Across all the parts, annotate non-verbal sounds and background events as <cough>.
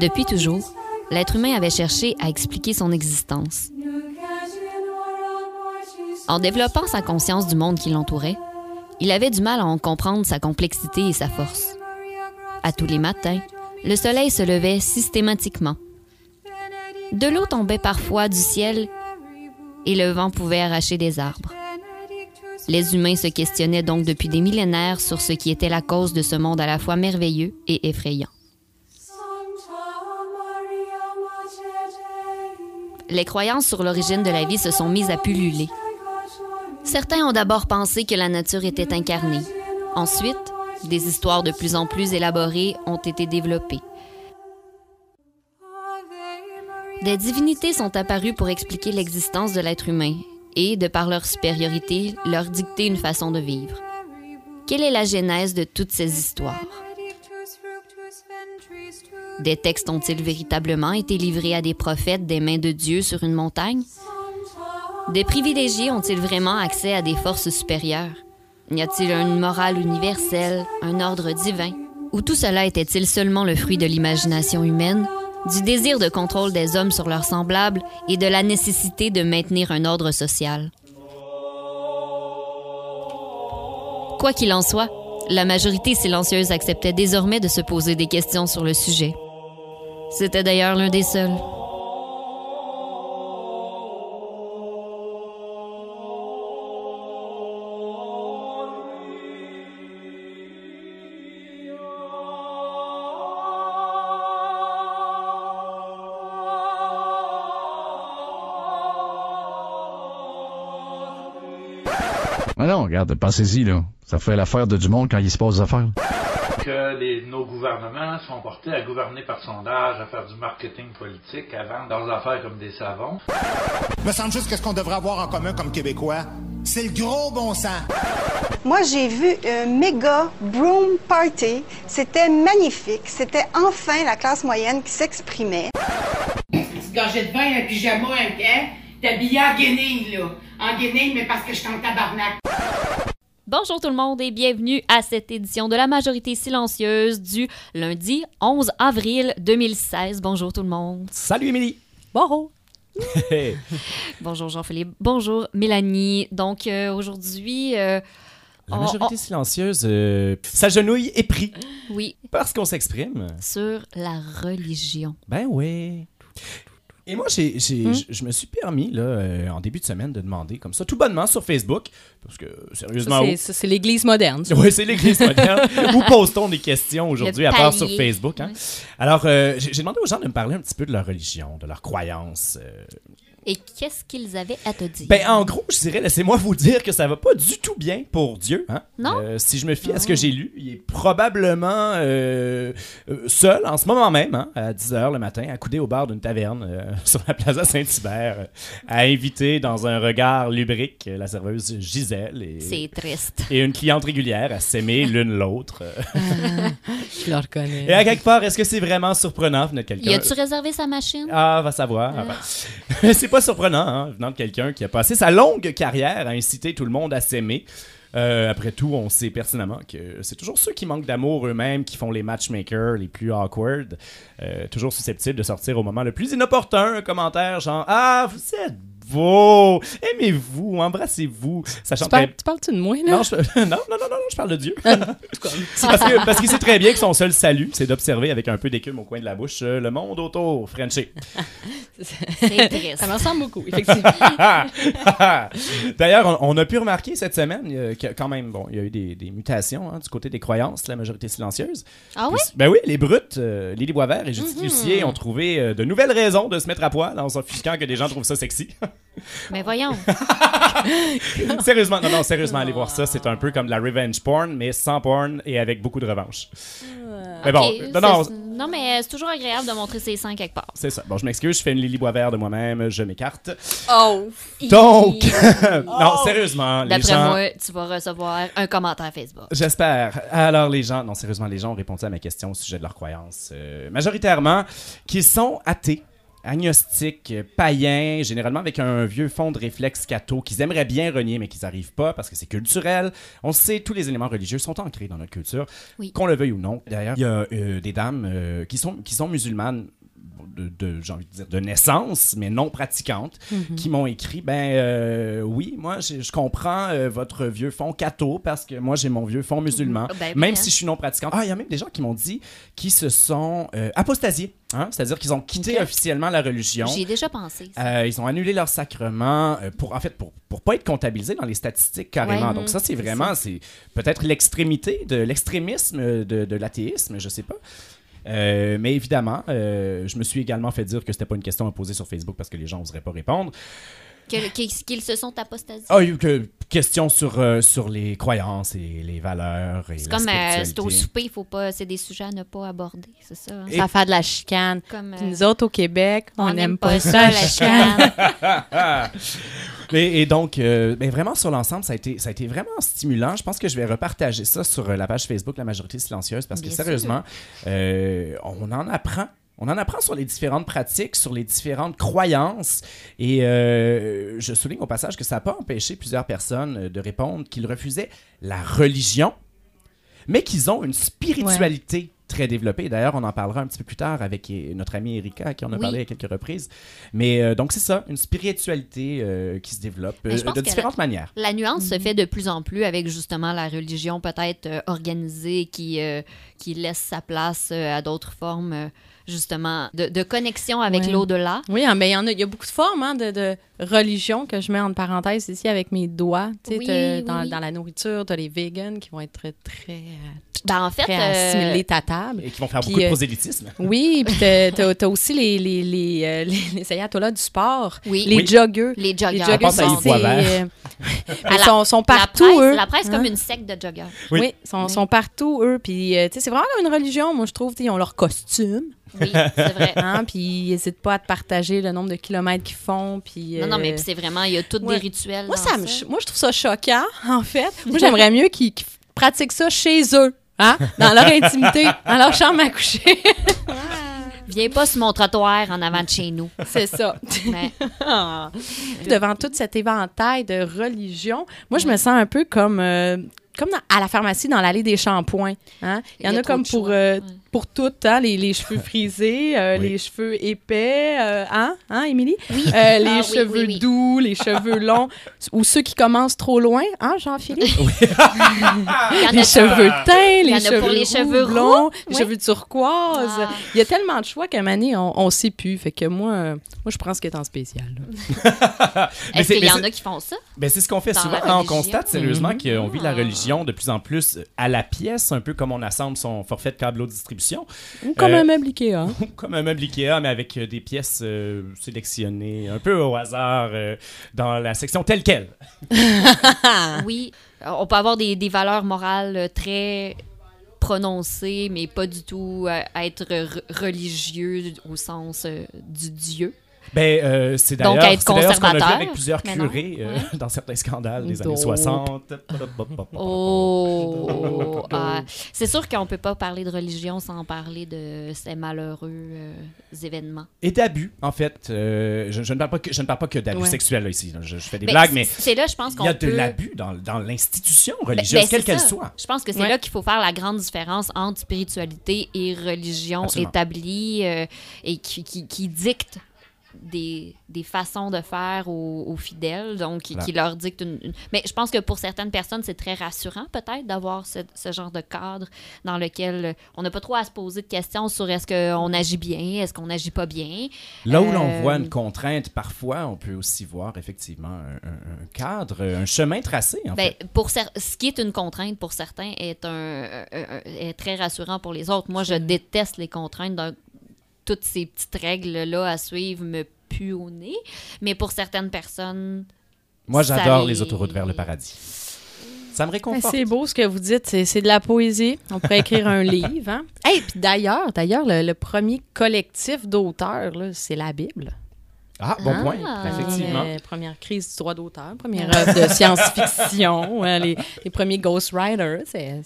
Depuis toujours, l'être humain avait cherché à expliquer son existence. En développant sa conscience du monde qui l'entourait, il avait du mal à en comprendre sa complexité et sa force. À tous les matins, le soleil se levait systématiquement. De l'eau tombait parfois du ciel et le vent pouvait arracher des arbres. Les humains se questionnaient donc depuis des millénaires sur ce qui était la cause de ce monde à la fois merveilleux et effrayant. Les croyances sur l'origine de la vie se sont mises à pulluler. Certains ont d'abord pensé que la nature était incarnée. Ensuite, des histoires de plus en plus élaborées ont été développées. Des divinités sont apparues pour expliquer l'existence de l'être humain et, de par leur supériorité, leur dicter une façon de vivre. Quelle est la genèse de toutes ces histoires? Des textes ont-ils véritablement été livrés à des prophètes des mains de Dieu sur une montagne? Des privilégiés ont-ils vraiment accès à des forces supérieures? Y a-t-il une morale universelle, un ordre divin? Ou tout cela était-il seulement le fruit de l'imagination humaine, du désir de contrôle des hommes sur leurs semblables et de la nécessité de maintenir un ordre social? Quoi qu'il en soit, la majorité silencieuse acceptait désormais de se poser des questions sur le sujet. C'était d'ailleurs l'un des seuls. Ah non, regarde, pensez-y, là. Ça fait l'affaire de du monde quand il se passe des. Que les- nos gouvernements sont portés à gouverner par sondage, à faire du marketing politique, à vendre leurs affaires comme des savons. Me semble juste qu'est-ce qu'on devrait avoir en commun comme Québécois. C'est le gros bon sens. Moi, j'ai vu un méga broom party. C'était magnifique. C'était enfin la classe moyenne qui s'exprimait. gorgée de vin, un pyjama, un. T'es habillé en guenille, là. En guenille, mais parce que je suis en tabarnak. Bonjour tout le monde et bienvenue à cette édition de la majorité silencieuse du lundi 11 avril 2016. Bonjour tout le monde. Salut Émilie! Bonjour. <laughs> Bonjour Jean-Philippe. Bonjour Mélanie. Donc euh, aujourd'hui, euh, La majorité silencieuse euh, s'agenouille et prie oui, parce qu'on s'exprime. sur la religion. Ben oui. Et moi, j'ai, j'ai- Hmm? je- me suis permis, là, euh, en début de semaine, de demander comme ça, tout bonnement sur Facebook, parce que, sérieusement, C'est- C'est c'est l'Église moderne. ça. <laughs> Oui, c'est l'église moderne. <laughs> Où postons des questions aujourd'hui, à part sur. Facebook. hein? Alors, euh, j'ai j'ai demandé aux gens de me parler un petit peu de leur religion, de leurs croyances. euh. Et qu'est-ce qu'ils avaient à te dire? Ben, en gros, je dirais, laissez-moi vous dire que ça va pas du tout bien pour Dieu. Hein? Non? Euh, si je me fie à ce que j'ai lu, il est probablement euh, euh, seul en ce moment même, hein, à 10h le matin, accoudé au bar d'une taverne euh, <laughs> sur la plaza Saint-Hubert, à inviter dans un regard lubrique la serveuse Gisèle et, C'est triste. et une cliente régulière à s'aimer l'une l'autre. <laughs> Je le reconnais. Et à quelque part, est-ce que c'est vraiment surprenant? Venant de quelqu'un? Y a-tu réservé sa machine? Ah, va savoir. <laughs> c'est pas surprenant, hein, venant de quelqu'un qui a passé sa longue carrière à inciter tout le monde à s'aimer. Euh, après tout, on sait pertinemment que c'est toujours ceux qui manquent d'amour eux-mêmes qui font les matchmakers les plus awkward, euh, toujours susceptibles de sortir au moment le plus inopportun un commentaire genre Ah, vous êtes beau, aimez-vous, embrassez-vous. Sachant Tu parles- tu parles-tu de moi, là? non, je... <laughs> non, non, non, non, non, je parle de Dieu. <laughs> C'est parce que- parce qu'il sait très bien que son seul salut, c'est d'observer avec un peu d'écume au coin de la bouche euh, le monde autour, Frenché. C'est triste. Ça me ressemble beaucoup, effectivement. <laughs> D'ailleurs, on, on a pu remarquer cette semaine euh, que quand même, bon, il y a eu des, des mutations hein, du côté des croyances, la majorité silencieuse. Ah oui? Ben oui, les brutes, euh, Lily Boisvert et Judith Lucier ont trouvé euh, de nouvelles raisons de se mettre à poil en s'offusquant que des gens trouvent ça sexy. Mais voyons. <laughs> sérieusement, non, non, sérieusement, allez voir ça. C'est un peu comme de la revenge porn, mais sans porn et avec beaucoup de revanche. Mais bon, non, non, non, mais c'est toujours agréable de montrer ses seins quelque part. c'est ça. Bon, je m'excuse, je fais une Lily Boisvert de moi-même, je m'écarte. Oh! Donc, <laughs> non, sérieusement, les D'après gens... moi, tu vas recevoir un commentaire Facebook. J'espère. Alors, les gens, non, sérieusement, les gens ont répondu à ma question au sujet de leurs croyances. euh, majoritairement, qu'ils sont athées agnostiques, euh, païens, généralement avec un vieux fond de réflexe catho qu'ils aimeraient bien renier, mais qu'ils n'arrivent pas parce que c'est culturel. On sait, tous les éléments religieux sont ancrés dans notre culture, Oui. qu'on le veuille ou non. D'ailleurs, il y a euh, des dames euh, qui, sont, qui sont musulmanes de, de, j'ai envie de dire, de naissance, mais non pratiquantes, qui m'ont écrit, ben euh, oui, moi, je, comprends euh, votre vieux fond catho parce que moi, j'ai mon vieux fond musulman, Ben oui, même si je suis non pratiquante. Ah, il y a même des gens qui m'ont dit qu'ils se sont euh, apostasiés, hein? c'est-à-dire qu'ils ont quitté officiellement la religion. J'y ai déjà pensé. Euh, ils ont annulé leur sacrement pour en fait pour pour pas être comptabilisés dans les statistiques carrément. Ouais. Donc ça c'est C'est vraiment c'est peut-être l'extrémité de l'extrémisme de, de l'athéisme, je sais pas. Euh, mais évidemment, euh, je me suis également fait dire que c'était pas une question à poser sur Facebook parce que les gens n'oseraient pas répondre. Que- qu'ils se sont apostasiés. Ah, il y a eu que question sur, euh, sur les croyances et les valeurs et c'est comme euh, c'est au souper, faut pas, c'est des sujets à ne pas aborder, c'est ça. hein? Et- Ça fait de la chicane. Comme, Puis euh, nous autres, au Québec, on n'aime pas, ça, la chicane. Et, <laughs> et donc, euh, ben vraiment, sur l'ensemble, ça a, été, ça a été vraiment stimulant. Je pense que je vais repartager ça sur la page Facebook La Majorité Silencieuse parce que sérieusement, euh, on en apprend. On en apprend sur les différentes pratiques, sur les différentes croyances. Et euh, je souligne au passage que ça n'a pas empêché plusieurs personnes euh, de répondre qu'ils refusaient la religion, mais qu'ils ont une spiritualité très développée. D'ailleurs, on en parlera un petit peu plus tard avec euh, notre amie Erika, à qui on a Oui. parlé à quelques reprises. Mais euh, donc, c'est ça, une spiritualité euh, qui se développe euh, de différentes manières. La nuance se fait de plus en plus avec justement la religion peut-être euh, organisée qui, euh, qui laisse sa place euh, à d'autres formes euh, justement de, de connexion avec l'au-delà. Oui, hein, ben, il y en a, il y a beaucoup de formes hein, de, de religion que je mets entre parenthèses ici avec mes doigts. Oui, oui, dans, la nourriture, tu as les vegans qui vont être très, très, euh, Ben, en fait, euh, assimilés ta table. Et qui vont faire Puis, beaucoup de euh, prosélytisme. Oui, puis t'as, t'as aussi les, les, les, euh, <laughs> les, les ayatollahs du sport, oui, les Oui. joggers. les joggers. Les <laughs> la- sont, sont la partout, presse, eux. la presse Hein? comme une secte de joggers. Oui. Oui, sont, Oui. sont partout, eux. Puis, tu sais, c'est vraiment comme une religion, moi, je trouve. Ils ont leur costume, Oui, c'est vrai. <laughs> hein, puis ils n'hésitent pas à te partager le nombre de kilomètres qu'ils font. Puis, Non, non, mais c'est vraiment, il y a tous ouais. des rituels. moi, ça me, ch- moi, je trouve ça choquant, en fait. Moi, j'aimerais mieux qu'ils qu'ils pratiquent ça chez eux, hein, dans leur intimité, dans leur chambre à coucher. <laughs> Viens pas sur mon trottoir en avant de chez nous. c'est ça. Mais. <laughs> Devant tout cet éventail de religions, moi, je me sens un peu comme, euh, comme dans- à la pharmacie dans l'allée des shampoings. Hein? Il y en a, comme pour, euh, Ouais. Pour toutes, hein? les, les cheveux <laughs> frisés, euh, Oui. les cheveux épais, euh, hein, hein, Émilie? Oui. Euh, les Ah cheveux oui, oui. doux, les cheveux <laughs> longs, ou ceux qui commencent trop loin, hein, Jean-Philippe? <laughs> Les a cheveux teints, les a cheveux pour les cheveux roux, blonds, les cheveux turquoise. Ah. Il y a tellement de choix qu'à donné, on, on sait plus. Fait que moi, moi, je prends ce qui est en spécial. Est-ce qu'il y en a qui font ça? Ben, c'est ce qu'on fait Dans souvent. on constate sérieusement Mhm. qu'on vit la religion de plus en plus à la pièce, un peu comme on assemble son forfait de câble distribution, Ou comme Euh, un meuble Ikea. <laughs> comme un meuble Ikea, mais avec euh, des pièces euh, sélectionnées un peu au hasard euh, dans la section telle quelle. <laughs> Oui, on peut avoir des, des valeurs morales très prononcées, mais pas du tout être re- religieux au sens euh, du Dieu. Ben, euh, c'est Donc, d'ailleurs être qu'on a vu conservateur, avec plusieurs mais curés euh, <laughs> dans certains scandales des années Dope. 60. Oh! <laughs> Ah, c'est sûr qu'on peut pas parler de religion sans parler de ces malheureux euh, événements. Et d'abus, en fait. Je, je ne parle pas que, je ne parle pas que d'abus Ouais. sexuels ici. Je, je fais des Ben, blagues, mais c'est là, je pense il qu'on y a peut... de l'abus dans, dans l'institution Ben, religieuse, ben, quelle qu'elle ça. soit. Je pense que c'est Ouais. là qu'il faut faire la grande différence entre spiritualité et religion Absolument. établie et qui, qui, qui dicte des, des façons de faire aux, aux fidèles, donc qui, Voilà. qui leur dicte une, une- Mais je pense que pour certaines personnes, c'est très rassurant peut-être d'avoir ce, ce genre de cadre dans lequel euh, on n'a pas trop à se poser de questions sur est-ce qu'on agit bien, est-ce qu'on agit pas bien. Là où l'on Euh, voit une contrainte, parfois, on peut aussi voir effectivement un, cadre, un chemin tracé, en Ben, fait. pour ce qui est une contrainte pour certains est, un, est très rassurant pour les autres. Moi, je déteste les contraintes. Donc, toutes ces petites règles-là à suivre me au nez. Mais pour certaines personnes, Moi, j'adore les- autoroutes vers le paradis. Ça me Ben, réconforte. c'est beau ce que vous dites, c'est c'est de la poésie. On pourrait écrire un <laughs> livre. Hein? Hey, puis d'ailleurs, d'ailleurs, le, le premier collectif d'auteurs, là, c'est la Bible. Ah, bon point, Ah. effectivement. Euh, première crise du droit d'auteur, première œuvre de science-fiction, <laughs> euh, les, les premiers Ghost Riders, c'est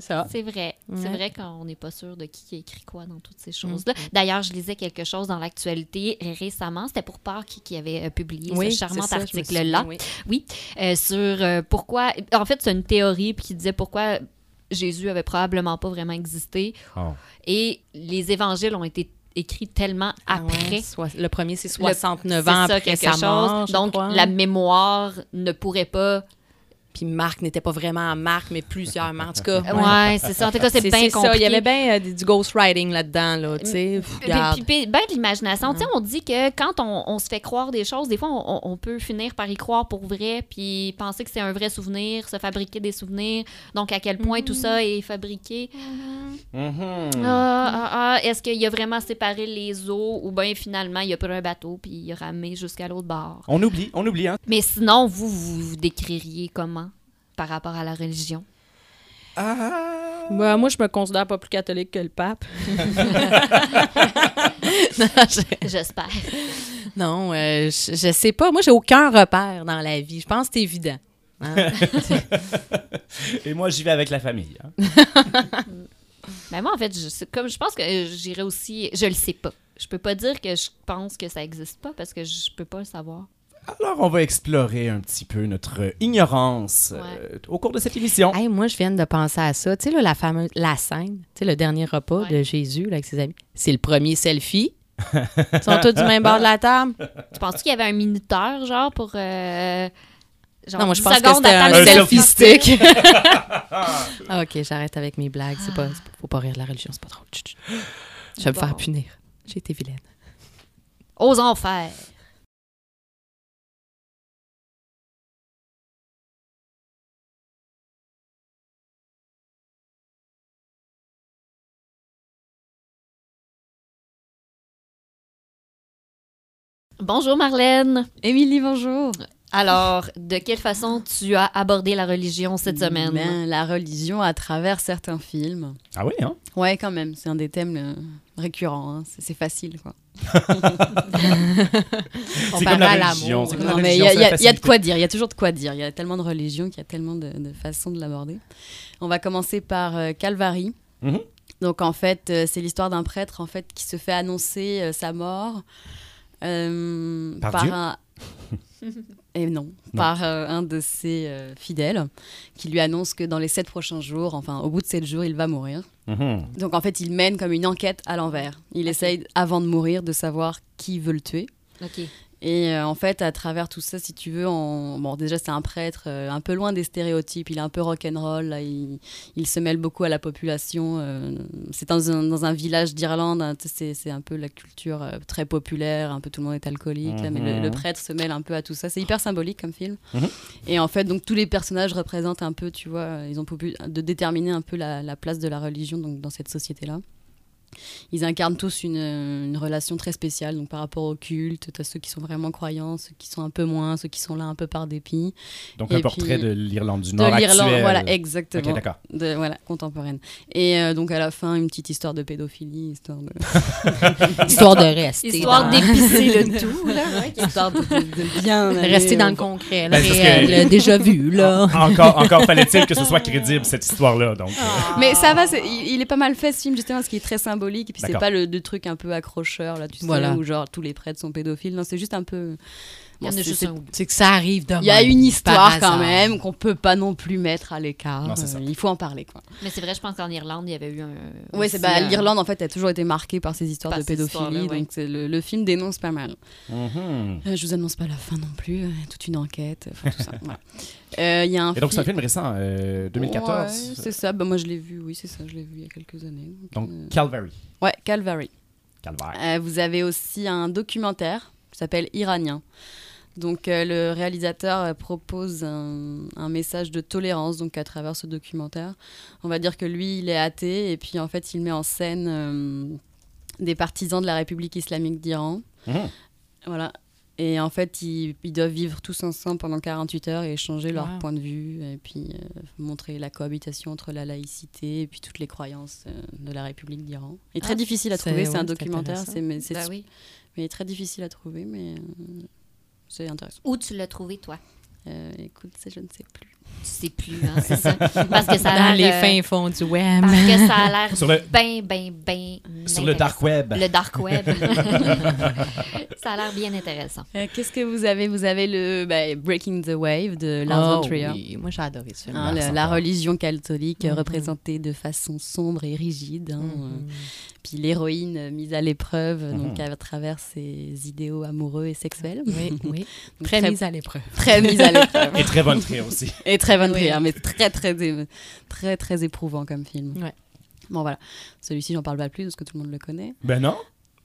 ça. C'est vrai. C'est vrai qu'on n'est pas sûr de qui a écrit quoi dans toutes ces choses-là. D'ailleurs, je lisais quelque chose dans l'actualité récemment. C'était pour Pâques qui avait euh, publié Oui, ce charmant article-là. oui. Oui, euh, sur euh, pourquoi. En fait, c'est une théorie puis qui disait pourquoi Jésus avait probablement pas vraiment existé. Oh. Et les évangiles ont été écrits tellement Ah ouais, après. le premier, c'est Le- 69 c'est ans ça, après quelque sa chose. mort, Donc, crois. la mémoire ne pourrait pas. Puis Marc n'était pas vraiment Marc, mais plusieurs Marc. En tout cas, Ouais, c'est ça. En tout cas, c'est bien ça. compliqué. Il y avait bien euh, du ghostwriting là-dedans, là, tu sais. Puis, ben de l'imagination. Tu sais, on dit que quand on, on se fait croire des choses, des fois, on, on peut finir par y croire pour vrai, puis penser que c'est un vrai souvenir, se fabriquer des souvenirs. Donc, à quel point tout ça est fabriqué. Mhm. Ah, ah, ah, Est-ce qu'il a vraiment séparé les eaux ou bien finalement, il a pris un bateau puis il a ramé jusqu'à l'autre bord? On oublie, on oublie, hein. Mais sinon, vous, vous vous décririez comment? Par rapport à la religion? Ah. Bah, moi, je me considère pas plus catholique que le pape. <laughs> non, je- J'espère. non, euh, je, je sais pas. Moi, j'ai aucun repère dans la vie. Je pense que c'est évident. Hein? <laughs> Et moi, j'y vais avec la famille. hein. Mais <laughs> moi, en fait, je, comme, je pense que euh, j'irais aussi. Je le sais pas. Je peux pas dire que je pense que ça existe pas parce que je peux pas le savoir. Alors, on va explorer un petit peu notre ignorance euh, au cours de cette émission. Hey, moi, je viens de penser à ça. Tu sais, là, la fameuse la scène, tu sais, le dernier repas Ouais. de Jésus là, avec ses amis. C'est le premier selfie. <laughs> Ils sont tous du même bord de la table. Tu penses qu'il y avait un minuteur, genre, pour. euh, genre Non, moi, je 10 pense que c'était un le selfie stick. <laughs> Ah, ok, j'arrête avec mes blagues. C'est pas, faut pas rire de la religion, c'est pas. Chut, chut. Je vais me faire punir. J'ai été vilaine. Aux enfers. Bonjour Marlène. Émilie, bonjour. Alors, de quelle façon tu as abordé la religion cette semaine? Ben, la religion à travers certains films. Ah oui, hein? Ouais, quand même, c'est un des thèmes euh, récurrents. hein. C'est facile, quoi. <laughs> C'est comme la à l'amour, religion. c'est comme la Non, mais il y, a- y y de quoi dire. Il y a toujours de quoi dire. Il y a tellement de religions qu'il y a tellement de, de façons de l'aborder. On va commencer par euh, Calvary. Mhm. Donc en fait, euh, c'est l'histoire d'un prêtre en fait qui se fait annoncer euh, sa mort euh, Par Dieu? un <laughs> et non, par euh, un de ses euh, fidèles qui lui annonce que dans les sept prochains jours, enfin au bout de sept jours, il va mourir. Mhm. Donc en fait, il mène comme une enquête à l'envers. Il essaye avant de mourir de savoir qui veut le tuer. Et euh, en fait, à travers tout ça, si tu veux, on... bon, déjà, c'est un prêtre euh, un peu loin des stéréotypes. Il est un peu rock'n'roll. là, Il... il se mêle beaucoup à la population. euh, C'est dans un, dans un village d'Irlande. hein, c'est un peu la culture très populaire. Un peu tout le monde est alcoolique. là, mais le, Mhm. le prêtre se mêle un peu à tout ça. C'est hyper symbolique comme film. Mhm. Et en fait, donc tous les personnages représentent un peu, tu vois, ils ont pu de déterminer un peu la, la place de la religion donc, dans cette société-là. Ils incarnent tous une, une relation très spéciale donc par rapport au culte. Tu as ceux qui sont vraiment croyants, ceux qui sont un peu moins, ceux qui sont là un peu par dépit. Donc, Et un portrait de l'Irlande du De Nord l'Irlande, actuelle. voilà, exactement. Ok, d'accord. De, voilà, contemporaine. Et euh, donc à la fin, une petite histoire de pédophilie, histoire de, <laughs> Histoire de rester. Histoire dans- d'épicer le <laughs> tout, là. histoire de, de bien Rester dans euh, le concret, le Ben, réel, que- déjà vu, là. Encore, encore fallait-il que ce soit crédible, cette histoire-là. Donc, Ah. Mais ça va, c'est- il, il est pas mal fait ce film justement parce qu'il est très symbolique et puis c'est D'accord. pas le, le truc un peu accrocheur là, tu sais, Voilà. où genre tous les prêtres sont pédophiles. Non, c'est juste un peu. Il y en Bon, a c'est- juste c'est- un ou deux. C'est que ça arrive de Il y a une histoire quand même qu'on peut pas non plus mettre à l'écart. Euh, il faut en parler quoi. Mais c'est vrai, je pense qu'en Irlande, il y avait eu un. Oui, c'est bah, un- l'Irlande en fait a toujours été marquée par ces histoires Par de pédophilie, donc le, le film dénonce pas mal. mhm. Euh, je vous annonce pas la fin non plus, euh, toute une enquête, enfin, tout ça. voilà. <laughs> Euh, Il y a un Et donc, c'est un film- récent, euh, 2014. Ouais, c'est ça. Bah, moi je l'ai vu, oui, c'est ça, je l'ai vu il y a quelques années. donc, euh, Calvary. ouais, Calvary. Calvaire. Euh, vous avez aussi un documentaire qui s'appelle Iranien. Donc euh, le réalisateur euh, propose un, un message de tolérance donc à travers ce documentaire. On va dire que lui il est athée et puis en fait il met en scène euh, des partisans de la République islamique d'Iran. Mhm. Voilà. Et en fait, ils, ils doivent vivre tous ensemble pendant 48 heures et échanger leur Wow. point de vue, et puis euh, montrer la cohabitation entre la laïcité et puis toutes les croyances euh, de la République d'Iran. Et très Ah, difficile à trouver, c'est ouais, un documentaire, c'est mais, su- oui. mais très difficile à trouver, mais euh, c'est intéressant. Où tu l'as trouvé, toi? Euh, écoute, ça, je ne sais plus. Tu sais plus, hein, c'est ça. Parce que ça a Dans les euh, fins fonds du web. Parce que ça a l'air le- bien, bien, bien Sur le dark web. Le dark web. <laughs> ça a l'air bien intéressant. Euh, Qu'est-ce que vous avez? Vous avez le bah, Breaking the Wave de Lars Oh, von Trier. oui. Moi, j'ai adoré ce film. Hein, la, Lars la religion catholique euh, Mhm. représentée de façon sombre et rigide. hein, Mhm. euh, puis l'héroïne mise à l'épreuve donc Mhm. à travers ses idéaux amoureux et sexuels. Oui, oui. <laughs> Donc, Très très, mise à l'épreuve. très mise à l'épreuve. Et très bonne trait aussi. et très bonne Oui. prière, mais très, très, très, très, très éprouvant comme film. Ouais. Bon, voilà. Celui-ci, j'en parle pas plus parce que tout le monde le connaît. Ben non.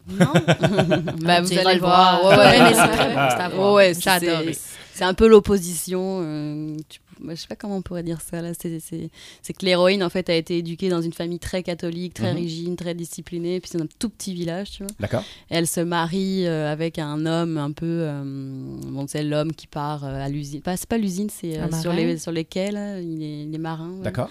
Non <laughs> Bah, On vous allez le voir. voir. Ouais, ouais, mais c'est un peu l'opposition. euh, tu- je sais pas comment on pourrait dire ça. là. C'est que l'héroïne, en fait, a été éduquée dans une famille très catholique, très Mhm. rigide, très disciplinée. Puis c'est un tout petit village, tu vois. D'accord. Elle se marie euh, avec un homme un peu. euh, bon, c'est l'homme qui part euh, à l'usine. Pas, c'est pas l'usine, c'est euh, sur, les, sur les quais, là. Il est, il est marin. ouais. D'accord.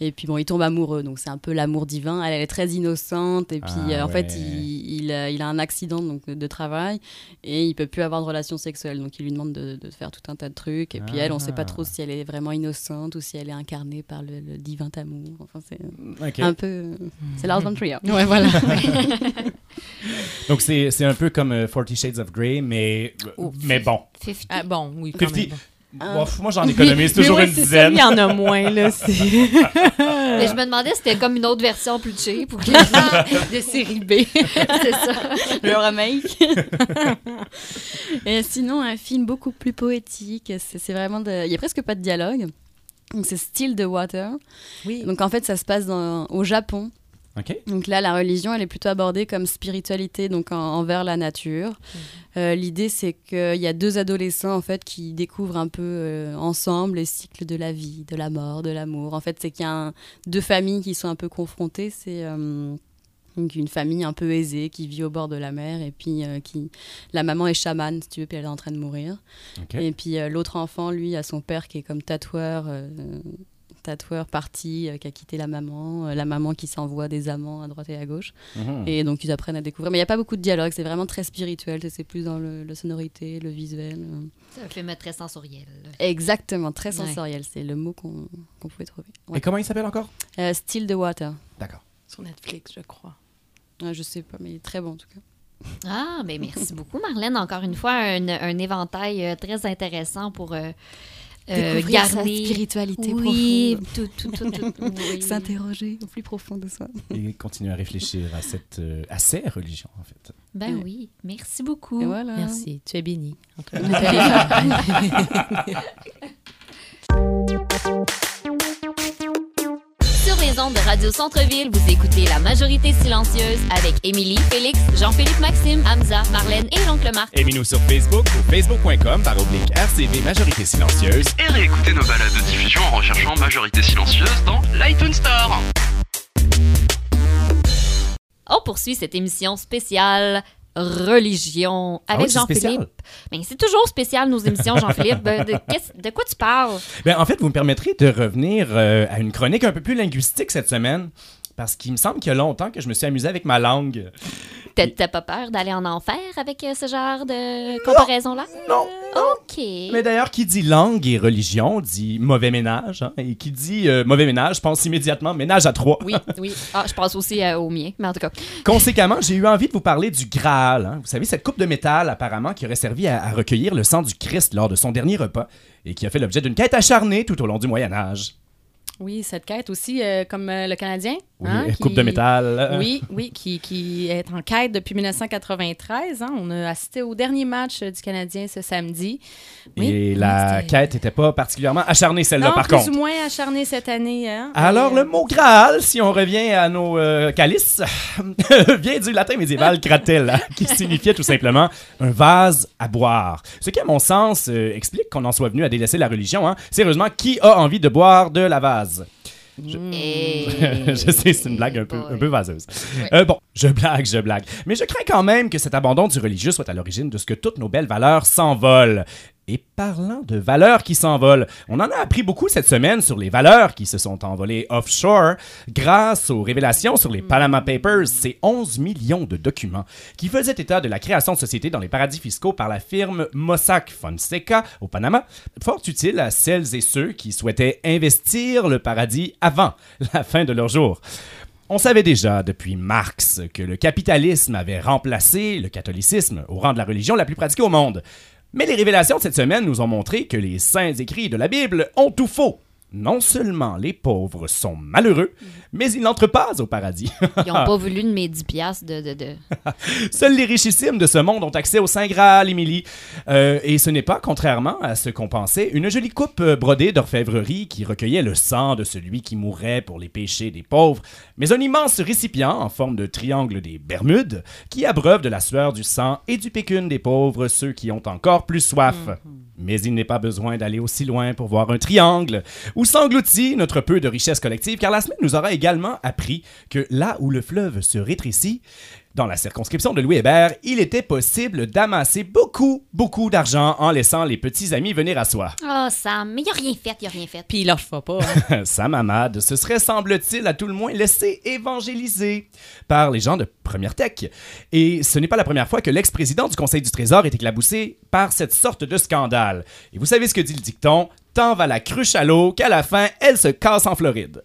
Et puis bon, il tombe amoureux, donc c'est un peu l'amour divin. Elle, elle est très innocente, et puis Ah, euh, en fait, ouais. il, il, a, il a un accident donc, de travail, et il peut plus avoir de relations sexuelles. Donc il lui demande de, de faire tout un tas de trucs. Et puis elle, on sait pas Ah. trop si elle est vraiment innocente ou si elle est incarnée par le, le divin amour. Enfin, c'est OK. un peu. euh, C'est Lars von Trier. <laughs> Ouais, voilà. <laughs> Donc, c'est c'est un peu comme euh, Forty Shades of Grey, mais, Oh, mais bon. 50. Ah, bon, oui, quand 50. Bof, moi, j'en économise toujours Mais ouais, une dizaine. Il y en a moins, là. <laughs> Mais je me demandais si c'était comme une autre version plus cheap ou que de série B. <laughs> c'est ça. le remake. <laughs> et sinon, un film beaucoup plus poétique. C'est vraiment. de- Il y a presque pas de dialogue. Donc c'est Still the Water. Oui. Donc en fait, ça se passe dans- au Japon. Donc là, la religion, elle est plutôt abordée comme spiritualité, donc en- envers la nature. Euh, L'idée, c'est qu'il y a deux adolescents en fait qui découvrent un peu euh, ensemble les cycles de la vie, de la mort, de l'amour. En fait, c'est qu'il y a un- deux familles qui sont un peu confrontées. C'est euh, donc une famille un peu aisée qui vit au bord de la mer et puis euh, qui la maman est chamane, si tu veux, puis elle est en train de mourir. Et puis euh, l'autre enfant, lui, a son père qui est comme tatoueur, euh, tatoueur parti, euh, qui a quitté la maman, euh, la maman qui s'envoie des amants à droite et à gauche. Mhm. Et donc ils apprennent à découvrir. Mais il n'y a pas beaucoup de dialogue, c'est vraiment très spirituel, c'est plus dans le, la sonorité, le visuel. C'est un film très sensoriel. Exactement, très Ouais. sensoriel, c'est le mot qu'on qu'on pouvait trouver. Et comment il s'appelle encore? Euh, Still the Water. D'accord. Sur Netflix, je crois. Ouais, je sais pas, mais il est très bon en tout cas. Ah, ben merci beaucoup, Marlène. Encore une fois, un, un éventail euh, très intéressant pour euh, euh, Découvrir sa garder. spiritualité oui, profonde. tout, tout, tout, tout, <laughs> oui. S'interroger au plus profond de soi. Et continuer à réfléchir à, cette, euh, à ces religions, en fait. Ben oui, merci beaucoup. Et voilà. Merci. Tu es bénie. <laughs> <laughs> les ondes de Radio Centre-Ville, vous écoutez La Majorité Silencieuse avec Émilie, Félix, Jean-Philippe Maxime, Hamza, Marlène et l'oncle Marc. Aimez-nous sur Facebook ou facebook.com par oblique RCV Majorité Silencieuse. Et réécoutez nos balades de diffusion en recherchant Majorité Silencieuse dans l'iTunes Store. On poursuit cette émission spéciale religion Ah avec oui. Jean-Philippe. Ben, c'est toujours spécial nos émissions, Jean-Philippe. <laughs> Ben, de quoi tu parles? Ben, en fait, vous me permettrez de revenir euh, à une chronique un peu plus linguistique cette semaine. Parce qu'il me semble qu'il y a longtemps que je me suis amusé avec ma langue. T'as pas peur d'aller en enfer avec euh, ce genre de comparaison-là? Non. OK. Mais d'ailleurs, qui dit langue et religion dit mauvais ménage. hein, et qui dit euh, mauvais ménage pense immédiatement ménage à trois. Oui, oui. Ah, je pense aussi euh, au mien, mais en tout cas. Conséquemment, j'ai eu envie de vous parler du Graal. hein. Vous savez, cette coupe de métal, apparemment, qui aurait servi à, à recueillir le sang du Christ lors de son dernier repas et qui a fait l'objet d'une quête acharnée tout au long du Moyen Âge. Oui, cette quête aussi, euh, comme euh, le Canadien. Oui, hein, coupe qui- de métal. <laughs> Oui, oui, qui, qui est en quête depuis 1993. hein. On a assisté au dernier match euh, du Canadien ce samedi. Oui, Et la c'était- quête n'était pas particulièrement acharnée, celle-là, par plus contre. ou moins acharné cette année. hein. Alors, euh, le mot Graal, si on revient à nos calices, <laughs> vient du latin médiéval <laughs> kratel, hein, qui signifiait tout simplement un vase à boire. Ce qui, à mon sens, explique qu'on en soit venu à délaisser la religion. Sérieusement, qui a envie de boire de la vase? Je, Et- <laughs> je sais, c'est une blague un peu, Boy. un peu vaseuse. Euh, bon, je blague, je blague. Mais je crains quand même que cet abandon du religieux soit à l'origine de ce que toutes nos belles valeurs s'envolent. Et parlant de valeurs qui s'envolent, on en a appris beaucoup cette semaine sur les valeurs qui se sont envolées offshore grâce aux révélations sur les Panama Papers, ces 11 millions de documents qui faisaient état de la création de sociétés dans les paradis fiscaux par la firme Mossack Fonseca au Panama, fort utile à celles et ceux qui souhaitaient investir le paradis avant la fin de leur jour. On savait déjà depuis Marx que le capitalisme avait remplacé le catholicisme au rang de la religion la plus pratiquée au monde. Mais les révélations de cette semaine nous ont montré que les saints écrits de la Bible ont tout faux. Non seulement les pauvres sont malheureux, mais ils n'entrent pas au paradis. Ils n'ont pas <laughs> voulu de mes 10 piastres de... de, de... <laughs> Seuls les richissimes de ce monde ont accès au Saint Graal, Émilie. Euh, et ce n'est pas, contrairement à ce qu'on pensait, une jolie coupe euh, brodée d'orfèvrerie qui recueillait le sang de celui qui mourrait pour les péchés des pauvres, mais un immense récipient en forme de triangle des Bermudes qui abreuve de la sueur du sang et du pécune des pauvres ceux qui ont encore plus soif. Mais il n'est pas besoin d'aller aussi loin pour voir un triangle. Où s'engloutit notre peu de richesse collective, car la semaine nous aura également appris que là où le fleuve se rétrécit, dans la circonscription de Louis Hébert, il était possible d'amasser beaucoup, beaucoup d'argent en laissant les petits amis venir à soi. Oh, Sam, mais il a rien fait, il a rien fait. Puis il lâche pas. hein. <laughs> Sam Hamad se serait, semble-t-il, à tout le moins laissé évangéliser par les gens de Première Tech. Et ce n'est pas la première fois que l'ex-président du Conseil du Trésor est éclaboussé par cette sorte de scandale. Et vous savez ce que dit le dicton Tant va la cruche à l'eau qu'à la fin, elle se casse en Floride.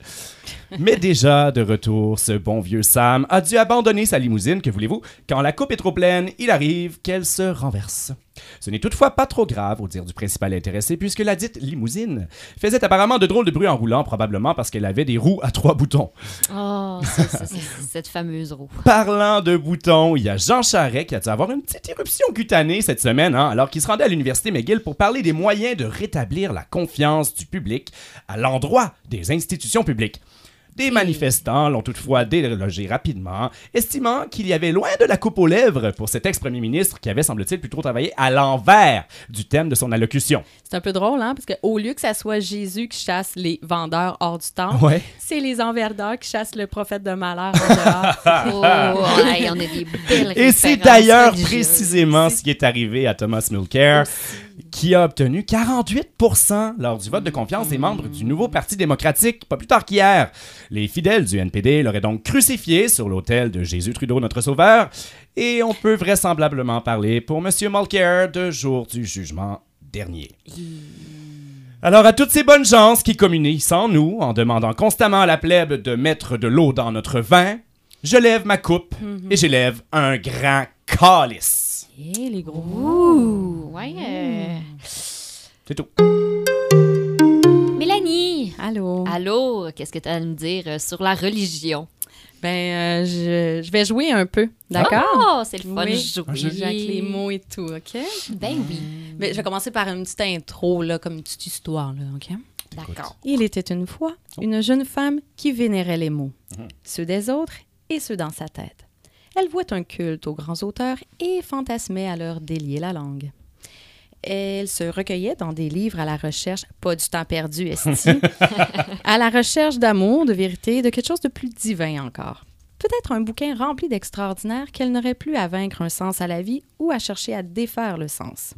Mais déjà, de retour, ce bon vieux Sam a dû abandonner sa limousine, que voulez-vous, quand la coupe est trop pleine, il arrive qu'elle se renverse. Ce n'est toutefois pas trop grave, au dire du principal intéressé, puisque la dite limousine faisait apparemment de drôles de bruit en roulant, probablement parce qu'elle avait des roues à trois boutons. <laughs> Oh, ça, cette fameuse roue. Parlant de boutons, il y a Jean Charest qui a dû avoir une petite éruption cutanée cette semaine, hein, alors qu'il se rendait à l'Université McGill pour parler des moyens de rétablir la confiance du public à l'endroit des institutions publiques. Des manifestants l'ont toutefois délogé rapidement, estimant qu'il y avait loin de la coupe aux lèvres pour cet ex-premier ministre qui avait, semble-t-il, plutôt travaillé à l'envers du thème de son allocution. C'est un peu drôle, hein? Parce qu'au lieu que ça soit Jésus qui chasse les vendeurs hors du temple, Ouais. c'est les enverdeurs qui chassent le prophète de malheur en dehors. <laughs> Oh, hey, on a des belles Et c'est d'ailleurs précisément ce qui est arrivé à Thomas Mulcair, qui a obtenu 48% lors du vote de confiance des membres du nouveau Parti démocratique, pas plus tard qu'hier. Les fidèles du NPD l'auraient donc crucifié sur l'autel de Jésus Trudeau, notre sauveur, et on peut vraisemblablement parler pour M. Mulcair de jour du jugement dernier. Alors à toutes ces bonnes gens qui communient sans nous, en demandant constamment à la plèbe de mettre de l'eau dans notre vin, je lève ma coupe et j'élève un grand calice. Et les gros. Ouh, ouais. C'est tout. Allô? Allô, qu'est-ce que tu as à nous dire euh, sur la religion? Ben, euh, je, je vais jouer un peu, d'accord? Oh, c'est le fun Oui. de jouer. Avec les mots et tout, OK? Ben oui. Ben, je vais commencer par une petite intro, là, comme une petite histoire, là, OK? D'accord. Il était une fois une jeune femme qui vénérait les mots, ceux des autres et ceux dans sa tête. Elle vouait un culte aux grands auteurs et fantasmait à leur délier la langue. Elle se recueillait dans des livres à la recherche, pas du temps perdu, esti, <laughs> à la recherche d'amour, de vérité, de quelque chose de plus divin encore. Peut-être un bouquin rempli d'extraordinaire qu'elle n'aurait plus à vaincre un sens à la vie ou à chercher à défaire le sens.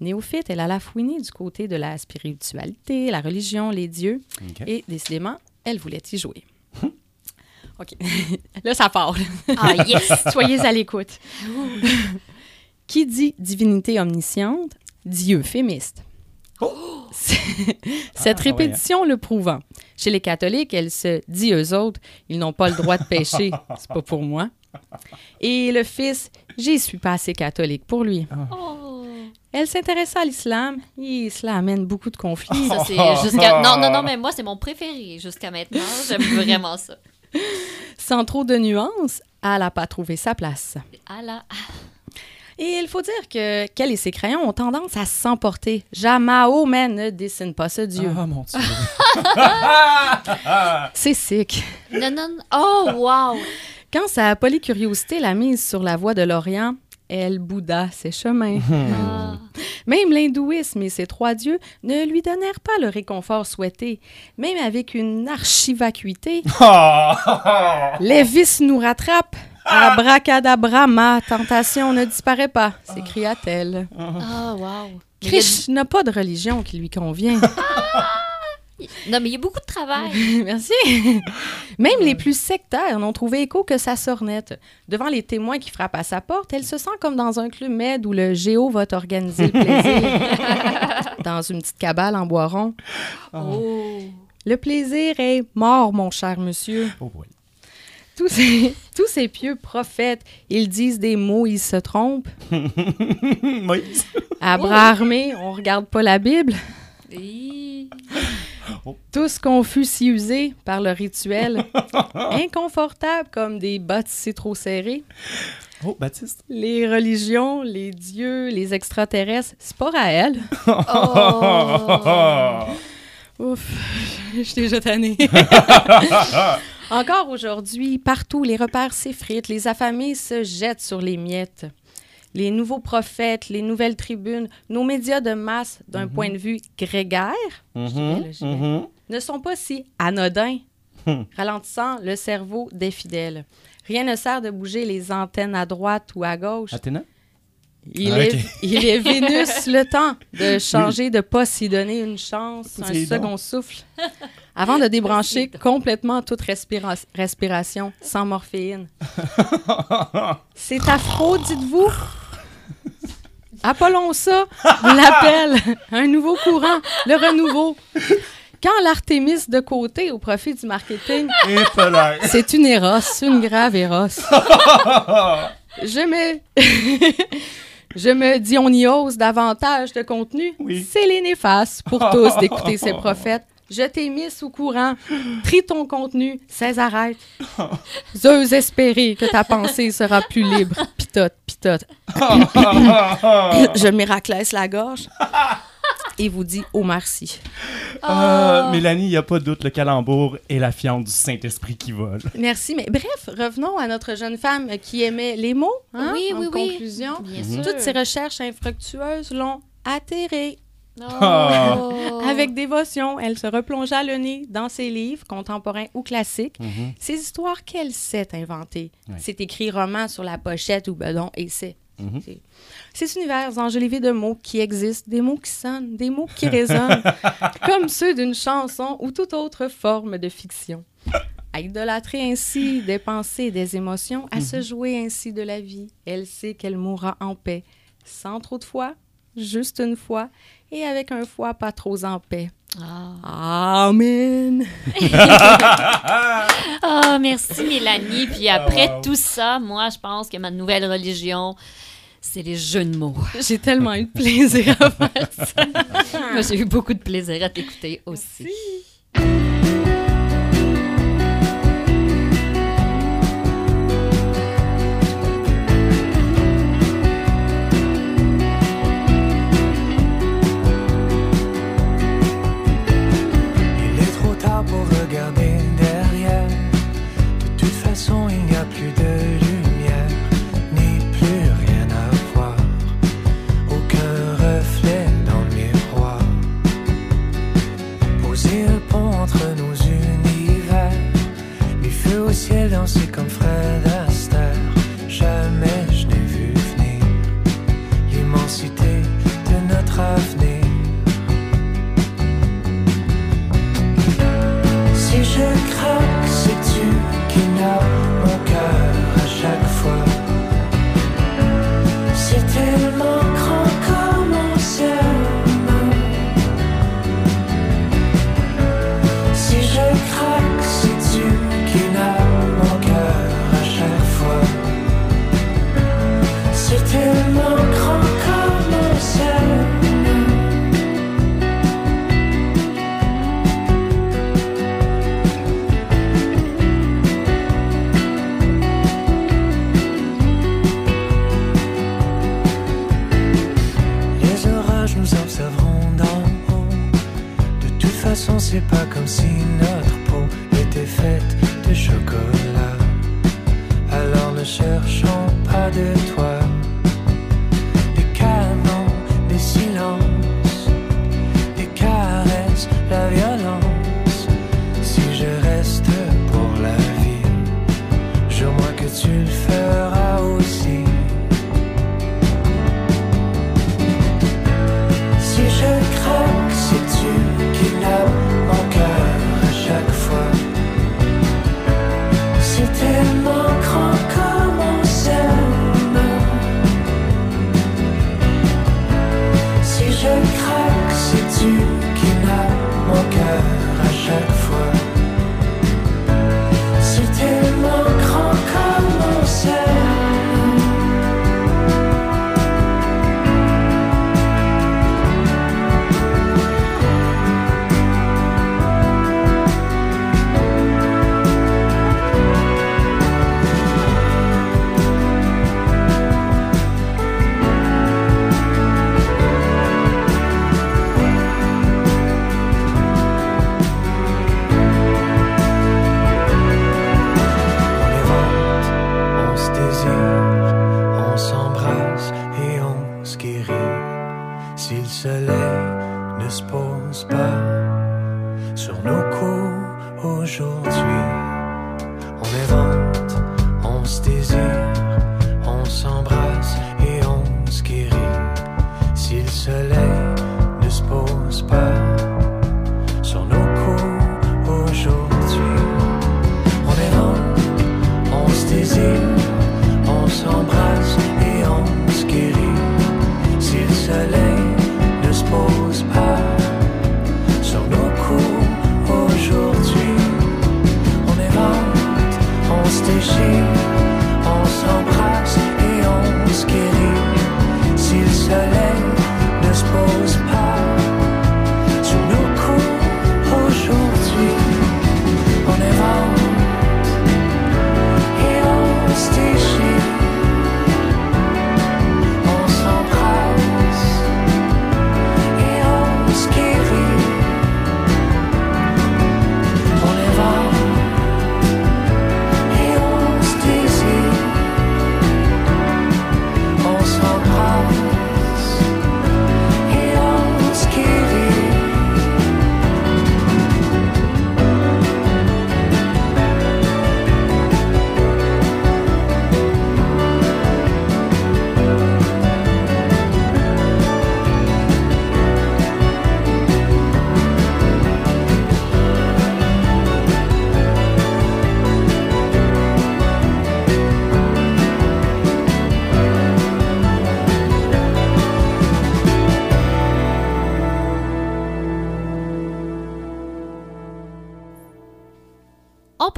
Néophyte, elle alla fouiner du côté de la spiritualité, la religion, les dieux, et décidément, elle voulait y jouer. <laughs> OK. <laughs> Là, ça part. Ah, yes! Soyez à l'écoute. Qui dit divinité omnisciente dit euphémiste. <laughs> Cette Ah, ouais, répétition le prouvant. Chez les catholiques, elle se dit eux autres, ils n'ont pas le droit de pécher. <laughs> C'est pas pour moi. Et le fils, j'y suis pas assez catholique pour lui. Oh. Elle s'intéressa à l'islam et cela amène beaucoup de conflits. Ça, c'est jusqu'à. Non, non, non, mais moi, c'est mon préféré jusqu'à maintenant. <laughs> J'aime vraiment ça. Sans trop de nuances, elle n'a pas trouvé sa place. Ah là. Et il faut dire que qu'elle et ses crayons ont tendance à s'emporter. Jamao, mais ne dessine pas ce dieu. Oh mon Dieu. <laughs> C'est sick. Non, non. non. Oh, wow! Quand sa polycuriosité l'a mise sur la voie de l'Orient, elle, Bouddha, ses chemins. Ah. Même l'hindouisme et ses trois dieux ne lui donnèrent pas le réconfort souhaité. Même avec une archivacuité, <laughs> les vices nous rattrapent. Abracadabra, ma tentation ne disparaît pas, s'écria-t-elle. Ah, wow. Y a Krish n'a pas de religion qui lui convient. du- <laughs> Non, mais il y a beaucoup de travail. <laughs> Merci. Même les plus sectaires n'ont trouvé écho que sa sornette. Devant les témoins qui frappent à sa porte, elle se sent comme dans un club med où le géo va t'organiser le plaisir. <laughs> dans une petite cabale en bois rond. Oh. Le plaisir est mort, mon cher monsieur. Oh boy. Tous ces, tous ces pieux prophètes, ils disent des mots, ils se trompent. <laughs> Moïse. À bras armés, on regarde pas la Bible. Tous confus si usés par le rituel. <laughs> Inconfortables comme des bottes si trop serrées. Oh, Baptiste. Les religions, les dieux, les extraterrestres, c'est pas Raël. Oh. <laughs> Ouf, je déjà tannée. Encore aujourd'hui, partout, les repères s'effritent, les affamés se jettent sur les miettes. Les nouveaux prophètes, les nouvelles tribunes, nos médias de masse, d'un Mhm. point de vue grégaire, Mhm, là, mhm. ne sont pas si anodins, Hmm. ralentissant le cerveau des fidèles. Rien ne sert de bouger les antennes à droite ou à gauche. Athéna? Il, Ah, est, ok. il est <laughs> Vénus le temps de changer, de pas s'y donner une chance, un second souffle, avant de débrancher complètement toute respira- respiration sans morphéine. <laughs> C'est affreux, dites-vous? Appelons ça l'appel, un nouveau courant, le renouveau. Quand l'Artémis de côté au profit du marketing, c'est une éros, une grave éros. <laughs> Je me... <laughs> Je me dis, on y ose davantage de contenu. Oui. C'est les néfastes pour tous d'écouter ces prophètes. Je t'ai mis sous courant. Trie ton contenu. Cesse arrête. J'ose espérer que ta pensée sera plus libre. Pitote, pitote. Je miraclesse la gorge et vous dis oh merci. Ah, Mélanie, il n'y a pas de doute, le calembour et la fiente du Saint-Esprit qui vole. Merci, mais bref, revenons à notre jeune femme qui aimait les mots. hein, Oui, en oui, oui. conclusion. Bien Mhm. sûr. Toutes ces recherches infructueuses l'ont atterrée. Oh. <laughs> Avec dévotion, elle se replongea le nez dans ses livres, contemporains ou classiques, Mhm. ces histoires qu'elle sait inventer. Ouais. C'est écrit roman sur la pochette ou bedon et c'est. Mhm. c'est- Ces univers enjolivés de mots qui existent, des mots qui sonnent, des mots qui résonnent, <laughs> comme ceux d'une chanson ou toute autre forme de fiction. À idolâtrer ainsi des pensées et des émotions, à se jouer ainsi de la vie, elle sait qu'elle mourra en paix, sans trop de foi, juste une fois, et avec un foie pas trop en paix. Ah. Amen. <laughs> Ah, merci Mélanie. Puis après tout ça, moi, je pense que ma nouvelle religion, c'est les jeux de mots. <laughs> J'ai tellement eu de plaisir à faire ça. <laughs> Moi, j'ai eu beaucoup de plaisir à t'écouter aussi.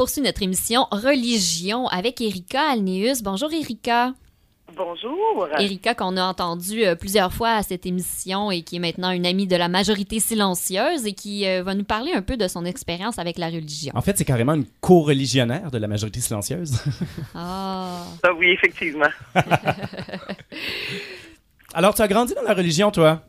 Poursuit notre émission Religion avec Erika Alneus. Bonjour Erika. Bonjour. Erika qu'on a entendu euh, plusieurs fois à cette émission et qui est maintenant une amie de la majorité silencieuse et qui euh, va nous parler un peu de son expérience avec la religion. En fait, c'est carrément une co-religionnaire de la majorité silencieuse. <laughs> Ah. Ah oui, effectivement. <laughs> Alors, tu as grandi dans la religion, toi?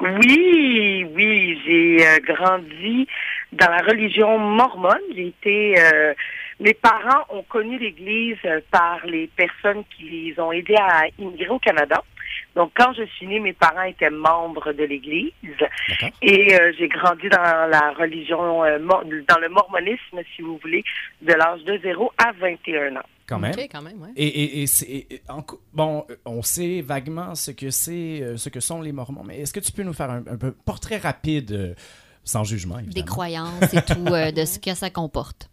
Oui, oui, j'ai euh, grandi dans la religion mormone. J'ai été, euh, mes parents ont connu l'Église euh, par les personnes qui les ont aidés à immigrer au Canada. Donc, quand je suis née, mes parents étaient membres de l'Église et euh, j'ai grandi dans la religion, euh, dans le mormonisme, si vous voulez, de l'âge de 0 à 21 ans. Quand même. OK, quand même, ouais. Et, et- et c'est- et- en co- bon, on sait vaguement ce que c'est, ce que sont les Mormons, mais est-ce que tu peux nous faire un, un peu portrait rapide, euh, sans jugement, évidemment? Des croyances et tout, euh, de ce que ça comporte.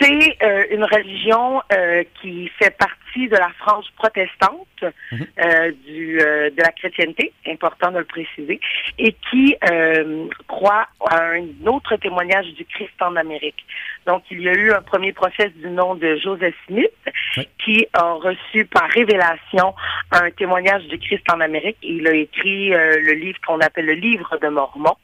C'est euh, une religion euh, qui fait partie de la frange protestante euh, du, euh, de la chrétienté, important de le préciser, et qui euh, croit à un autre témoignage du Christ en Amérique. Donc, il y a eu un premier prophète du nom de Joseph Smith qui a reçu par révélation un témoignage du Christ en Amérique. Il a écrit le livre qu'on appelle le livre de Mormon.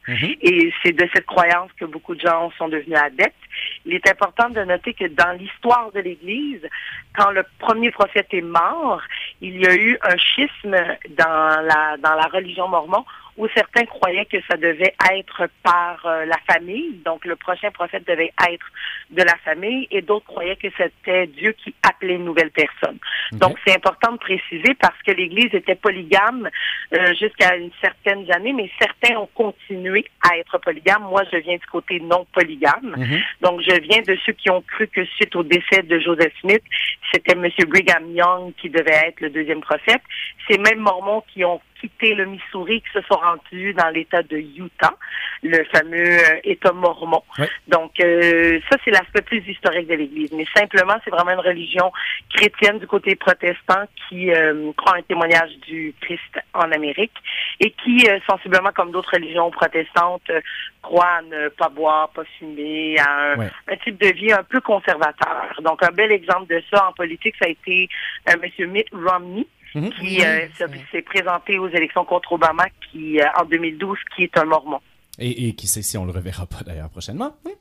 Et c'est de cette croyance que beaucoup de gens sont devenus adeptes. Il est important de noter que dans l'histoire de l'Église, quand le premier prophète est mort, il y a eu un schisme dans la, religion mormon où certains croyaient que ça devait être par euh, la famille, donc le prochain prophète devait être de la famille, et d'autres croyaient que c'était Dieu qui appelait une nouvelle personne. Donc c'est important de préciser parce que l'Église était polygame euh, jusqu'à une certaine année, mais certains ont continué à être polygames. Moi, je viens du côté non polygame. Donc, je viens de ceux qui ont cru que suite au décès de Joseph Smith, c'était M. Brigham Young qui devait être le deuxième prophète. Ces mêmes Mormons qui ont quitté le Missouri, qui se sont rendus dans l'État de Utah, le fameux euh, État mormon. Donc, euh, ça, c'est l'aspect plus historique de l'Église. Mais simplement, c'est vraiment une religion chrétienne du côté protestant qui euh, croit un témoignage du Christ en Amérique et qui, euh, sensiblement comme d'autres religions protestantes, euh, croit à ne pas boire, pas fumer, à un, Ouais. un type de vie un peu conservateur. Donc, un bel exemple de ça en politique, ça a été euh, M. Mitt Romney, qui euh, s'est- s'est présenté aux élections contre Obama, qui euh, en 2012, qui est un mormon. Et, et qui sait si on le reverra pas d'ailleurs prochainement. Oui.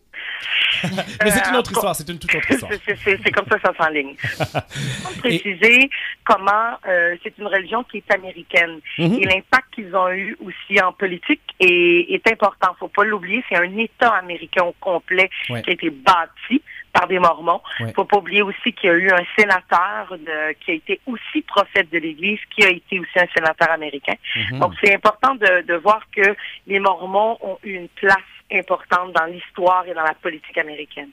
<laughs> Mais c'est une autre histoire, c'est une toute autre histoire. C'est- comme ça que ça s'enligne. <laughs> Pour préciser comment euh, c'est une religion qui est américaine. Mhm. Et l'impact qu'ils ont eu aussi en politique est, est important. faut pas l'oublier, c'est un État américain au complet Ouais. qui a été bâti par des Mormons. Ouais. faut pas oublier aussi qu'il y a eu un sénateur de- qui a été aussi prophète de l'Église, qui a été aussi un sénateur américain. Mhm. Donc, c'est important de, de voir que les Mormons ont eu une place importante dans l'histoire et dans la politique américaine.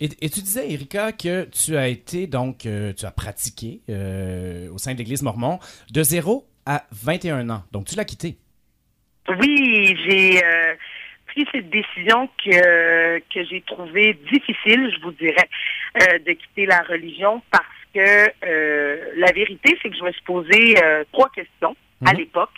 Et, et tu disais, Erika, que tu as été, donc, euh, tu as pratiqué euh, au sein de l'Église mormon de 0 à 21 ans. Donc, tu l'as quitté. Oui, j'ai euh, cette décision que, que j'ai trouvée difficile, je vous dirais, euh, de quitter la religion parce que euh, la vérité, c'est que je me suis posé euh, trois questions à Mhm. l'époque.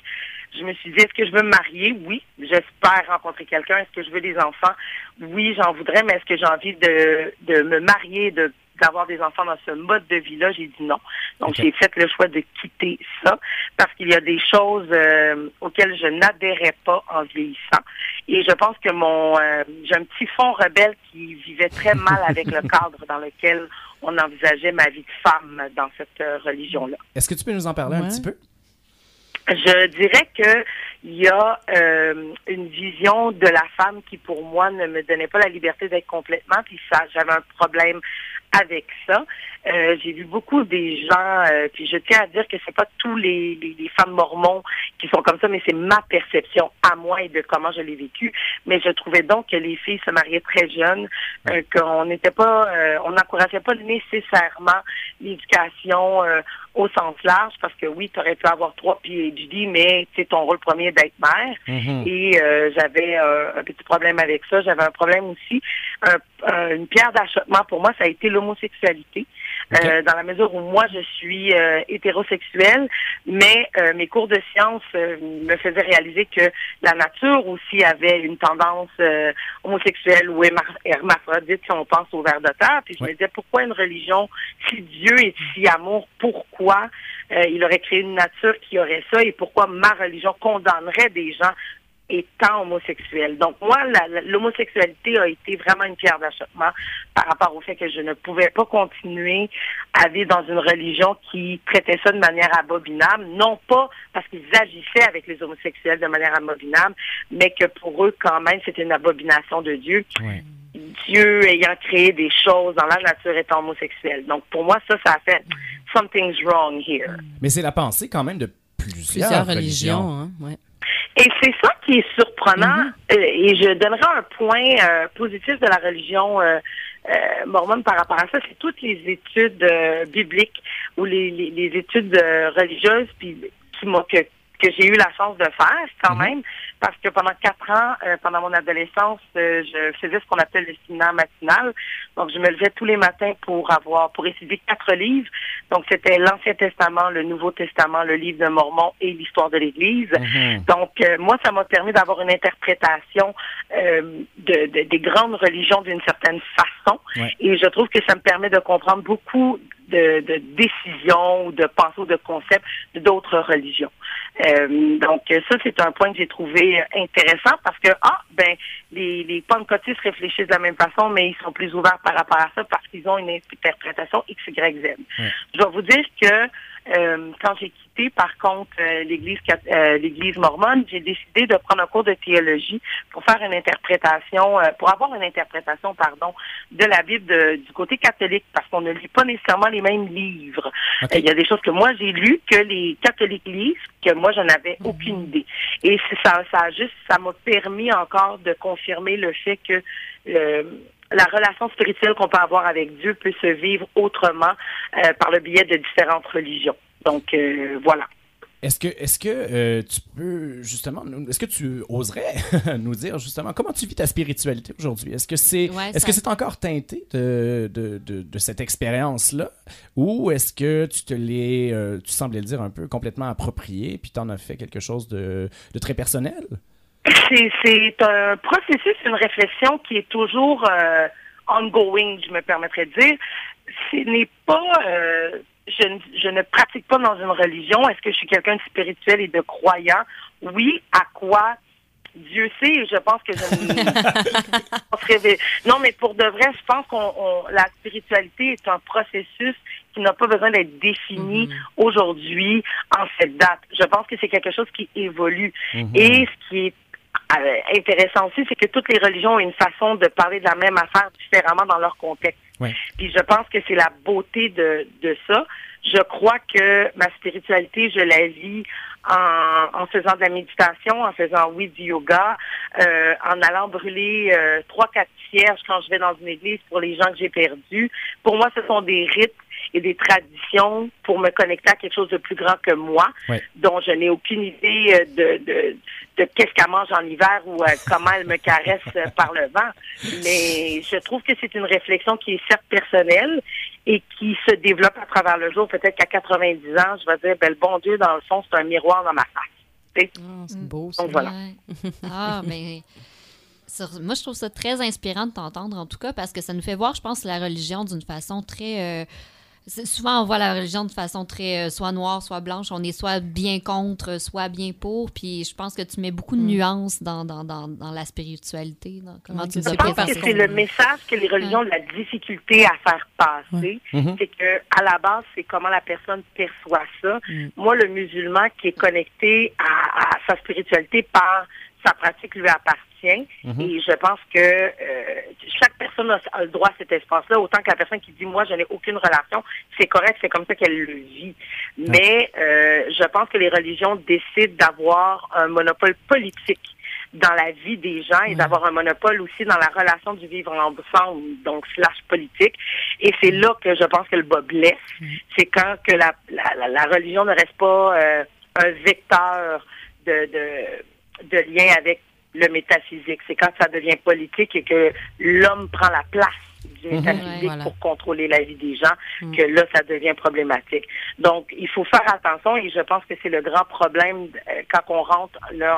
Je me suis dit, est-ce que je veux me marier? Oui. J'espère rencontrer quelqu'un. Est-ce que je veux des enfants? Oui, j'en voudrais, mais est-ce que j'ai envie de, de me marier, de d'avoir des enfants dans ce mode de vie-là? J'ai dit non. Donc, j'ai fait le choix de quitter ça parce qu'il y a des choses euh, auxquelles je n'adhérais pas en vieillissant. Et je pense que mon euh, j'ai un petit fond rebelle qui vivait très mal avec le <laughs> cadre dans lequel on envisageait ma vie de femme dans cette euh, religion-là. Est-ce que tu peux nous en parler un petit peu? Je dirais que il y a euh, une vision de la femme qui, pour moi, ne me donnait pas la liberté d'être complètement. Puis ça, j'avais un problème avec ça. Euh, j'ai vu beaucoup des gens, euh, puis je tiens à dire que c'est pas tous les, les, les femmes mormons qui sont comme ça, mais c'est ma perception à moi et de comment je l'ai vécu. Mais je trouvais donc que les filles se mariaient très jeunes, euh, qu'on n'était pas, euh, on n'encourageait pas nécessairement l'éducation euh, au sens large, parce que oui, tu aurais pu avoir trois PhD, mais c'est ton rôle premier d'être mère. Mhm. Et euh, j'avais euh, un petit problème avec ça. J'avais un problème aussi. Un- un- une pierre d'achoppement pour moi, ça a été l'homosexualité. Euh, dans la mesure où moi, je suis euh, hétérosexuelle, mais euh, mes cours de sciences euh, me faisaient réaliser que la nature aussi avait une tendance euh, homosexuelle ou hermaphrodite, si on pense au ver de terre. Puis je me disais, pourquoi une religion, si Dieu est si amour, pourquoi euh, il aurait créé une nature qui aurait ça et pourquoi ma religion condamnerait des gens étant homosexuels. Donc moi, l'homosexualité a été vraiment une pierre d'achoppement par rapport au fait que je ne pouvais pas continuer à vivre dans une religion qui traitait ça de manière abominable, non pas parce qu'ils agissaient avec les homosexuels de manière abominable, mais que pour eux, quand même, c'était une abomination de Dieu. Dieu ayant créé des choses dans la nature étant homosexuel. Donc pour moi, ça, ça a fait something's wrong here. Mais c'est la pensée quand même de plusieurs, Plusieurs religions. religions, hein, ouais. Et c'est ça qui est surprenant. euh, et je donnerai un point euh, positif de la religion euh, mormone par rapport à ça. C'est toutes les études bibliques ou les, les, les études religieuses puis, qui m'ont que, que j'ai eu la chance de faire quand même. Parce que pendant quatre ans, euh, pendant mon adolescence, euh, je faisais ce qu'on appelle le séminaire matinal. Donc, je me levais tous les matins pour avoir, pour étudier quatre livres. Donc, c'était l'Ancien Testament, le Nouveau Testament, le Livre de Mormon et l'histoire de l'Église. Donc, euh, moi, ça m'a permis d'avoir une interprétation euh, de, de- des grandes religions d'une certaine façon. Ouais. Et je trouve que ça me permet de comprendre beaucoup de, de décisions ou de pensées ou de concepts de d'autres religions. Euh, donc, ça, c'est un point que j'ai trouvé intéressant parce que, ah, ben, les, les pentecôtistes réfléchissent de la même façon, mais ils sont plus ouverts par rapport à ça parce qu'ils ont une interprétation X, Y, Z. Je dois vous dire que euh, quand j'ai quitté, par contre, euh, l'Église euh, l'Église mormone, j'ai décidé de prendre un cours de théologie pour faire une interprétation, euh, pour avoir une interprétation, pardon, de la Bible de- du côté catholique, parce qu'on ne lit pas nécessairement les mêmes livres. Il y a des choses que moi j'ai lues que les catholiques lisent, que moi je n'avais aucune idée. Et ça, ça a juste, ça m'a permis encore de confirmer le fait que euh, la relation spirituelle qu'on peut avoir avec Dieu peut se vivre autrement euh, par le biais de différentes religions. Donc euh, voilà. Est-ce que, est-ce que euh, tu peux justement, nous- est-ce que tu oserais <laughs> nous dire justement comment tu vis ta spiritualité aujourd'hui? Est-ce que c'est, Ouais, est-ce ça- que c'est encore teinté de, de, de, de cette expérience-là, ou est-ce que tu te l'es, euh, tu semblais le dire un peu complètement approprié, puis t'en as fait quelque chose de, de très personnel? C'est, c'est un processus, une réflexion qui est toujours euh, ongoing, je me permettrais de dire. Ce n'est pas, euh, je, ne- je ne pratique pas dans une religion. Est-ce que je suis quelqu'un de spirituel et de croyant? Oui. À quoi? Dieu sait, et je pense que je. <laughs> Non, mais pour de vrai, je pense qu'on on- la spiritualité est un processus qui n'a pas besoin d'être défini aujourd'hui en cette date. Je pense que c'est quelque chose qui évolue. Mhm. Et ce qui est intéressant aussi, c'est que toutes les religions ont une façon de parler de la même affaire différemment dans leur contexte. Ouais. Puis je pense que c'est la beauté de, de ça. Je crois que ma spiritualité, je la vis en, en faisant de la méditation, en faisant, oui, du yoga, euh, en allant brûler euh, trois, quatre cierges quand je vais dans une église pour les gens que j'ai perdus. Pour moi, ce sont des rites et des traditions pour me connecter à quelque chose de plus grand que moi, Ouais. dont je n'ai aucune idée euh, de, de, de qu'est-ce qu'elle mange en hiver ou euh, comment elle me caresse euh, par le vent. Mais je trouve que c'est une réflexion qui est certes personnelle et qui se développe à travers le jour. Peut-être qu'à 90 ans, je vais dire, ben, le bon Dieu, dans le fond, c'est un miroir dans ma face. Sais? c'est beau, Donc voilà. Ah, mais. sur- moi, je trouve ça très inspirant de t'entendre, en tout cas, parce que ça nous fait voir, je pense, la religion d'une façon très. euh, souvent, on voit la religion de façon très euh, soit noire, soit blanche. On est soit bien contre, soit bien pour. Puis je pense que tu mets beaucoup de nuances dans, dans, dans, dans la spiritualité. dans comment tu Je pense que c'est le message que les religions ont de la difficulté à faire passer. Mhm. C'est que à la base, c'est comment la personne perçoit ça. Moi, le musulman qui est connecté à, à sa spiritualité par sa pratique lui appartient. Mhm. Et je pense que euh, chaque personne a, a le droit à cet espace-là, autant que la personne qui dit moi je n'ai aucune relation, c'est correct, c'est comme ça qu'elle le vit. Mais euh, je pense que les religions décident d'avoir un monopole politique dans la vie des gens et d'avoir un monopole aussi dans la relation du vivre ensemble, donc slash politique. Et c'est là que je pense que le bas blesse. C'est quand que la, la, la- la religion ne reste pas euh, un vecteur de, de, de lien avec le métaphysique. C'est quand ça devient politique et que l'homme prend la place du Mhm. métaphysique Ouais, voilà. pour contrôler la vie des gens, que là, ça devient problématique. Donc, il faut faire attention et je pense que c'est le grand problème euh, quand on rentre là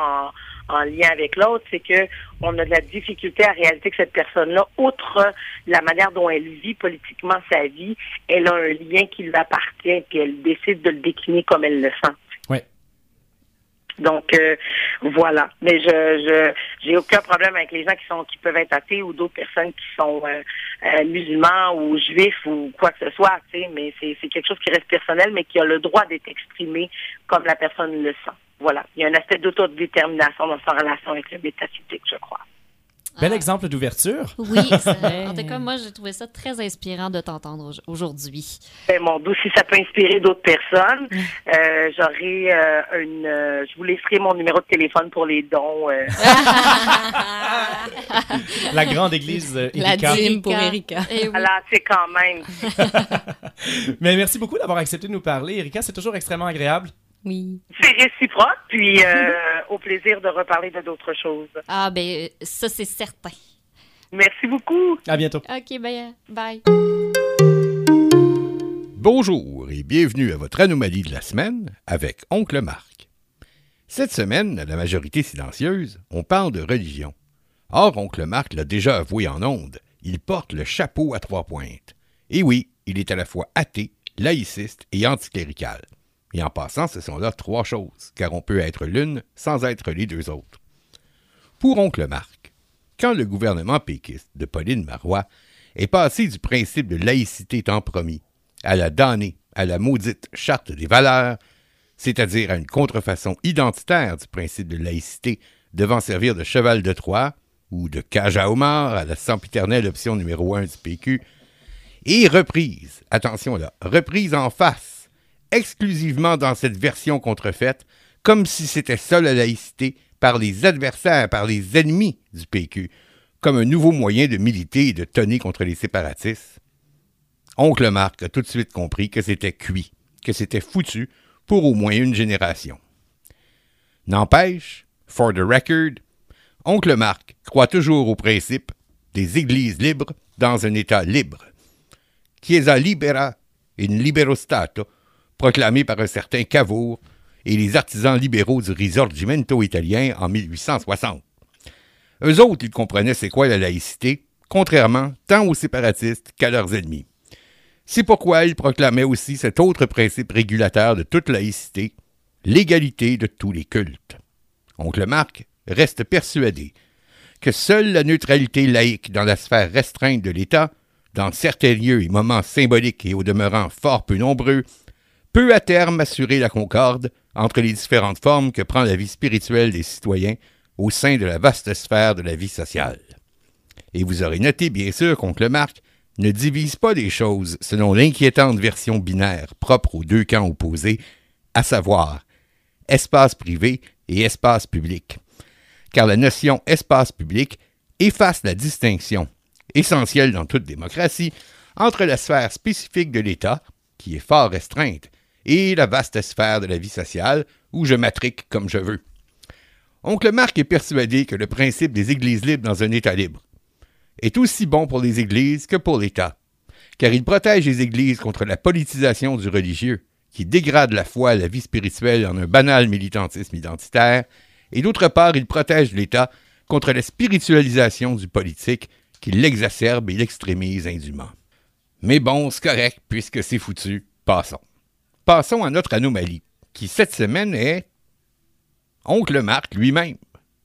en, en lien avec l'autre, c'est que on a de la difficulté à réaliser que cette personne-là, outre la manière dont elle vit politiquement sa vie, elle a un lien qui lui appartient puis elle décide de le décliner comme elle le sent. Donc euh, voilà. Mais je je j'ai aucun problème avec les gens qui sont qui peuvent être athées ou d'autres personnes qui sont euh, euh, musulmans ou juifs ou quoi que ce soit, tu sais, mais c'est c'est quelque chose qui reste personnel mais qui a le droit d'être exprimé comme la personne le sent. Voilà. Il y a un aspect d'autodétermination dans sa relation avec le métaphysique, je crois. Bel exemple d'ouverture. Oui, ça- <laughs> en tout cas, moi, j'ai trouvé ça très inspirant de t'entendre au- aujourd'hui. Ben, mon doux, si ça peut inspirer d'autres personnes, euh, j'aurai euh, une. euh, je vous laisserai mon numéro de téléphone pour les dons. euh. <laughs> La grande église euh, La Erika. dîme pour Erika. Voilà, c'est quand même. <laughs> Mais merci beaucoup d'avoir accepté de nous parler. Erika, c'est toujours extrêmement agréable. Oui. C'est réciproque, puis euh, au plaisir de reparler de d'autres choses. Ah, ben, ça, c'est certain. Merci beaucoup. À bientôt. OK, ben, bye. Bonjour et bienvenue à votre anomalie de la semaine avec Oncle Marc. Cette semaine, à la majorité silencieuse, on parle de religion. Or, Oncle Marc l'a déjà avoué en ondes, il porte le chapeau à trois pointes. Et oui, il est à la fois athée, laïciste et anticlérical. Et en passant, ce sont là trois choses, car on peut être l'une sans être les deux autres. Pour Oncle Marc, quand le gouvernement péquiste de Pauline Marois est passé du principe de laïcité tant promis à la damnée à la maudite charte des valeurs, c'est-à-dire à une contrefaçon identitaire du principe de laïcité devant servir de cheval de Troie ou de cage à homard à la sempiternelle option numéro 1 du PQ, et reprise, attention là, reprise en face, exclusivement dans cette version contrefaite, comme si c'était ça la laïcité, par les adversaires, par les ennemis du PQ, comme un nouveau moyen de militer et de tonner contre les séparatistes. Oncle Marc a tout de suite compris que c'était cuit, que c'était foutu pour au moins une génération. N'empêche, for the record, Oncle Marc croit toujours au principe des églises libres dans un État libre. Chiesa libera in libero Stato, proclamé par un certain Cavour et les artisans libéraux du Risorgimento italien en 1860. Eux autres, ils comprenaient c'est quoi la laïcité, contrairement tant aux séparatistes qu'à leurs ennemis. C'est pourquoi ils proclamaient aussi cet autre principe régulateur de toute laïcité, l'égalité de tous les cultes. Oncle Marc reste persuadé que seule la neutralité laïque dans la sphère restreinte de l'État, dans certains lieux et moments symboliques et au demeurant fort peu nombreux, peut à terme assurer la concorde entre les différentes formes que prend la vie spirituelle des citoyens au sein de la vaste sphère de la vie sociale. Et vous aurez noté, bien sûr, qu'Oncle Marc ne divise pas les choses selon l'inquiétante version binaire propre aux deux camps opposés, à savoir espace privé et espace public. Car la notion espace public efface la distinction, essentielle dans toute démocratie, entre la sphère spécifique de l'État, qui est fort restreinte, et la vaste sphère de la vie sociale, où je matrique comme je veux. Oncle Marc est persuadé que le principe des églises libres dans un État libre est aussi bon pour les églises que pour l'État, car il protège les églises contre la politisation du religieux, qui dégrade la foi et la vie spirituelle en un banal militantisme identitaire, et d'autre part, il protège l'État contre la spiritualisation du politique, qui l'exacerbe et l'extrémise indûment. Mais bon, c'est correct, puisque c'est foutu, passons. Passons à notre anomalie, qui cette semaine est Oncle Marc lui-même,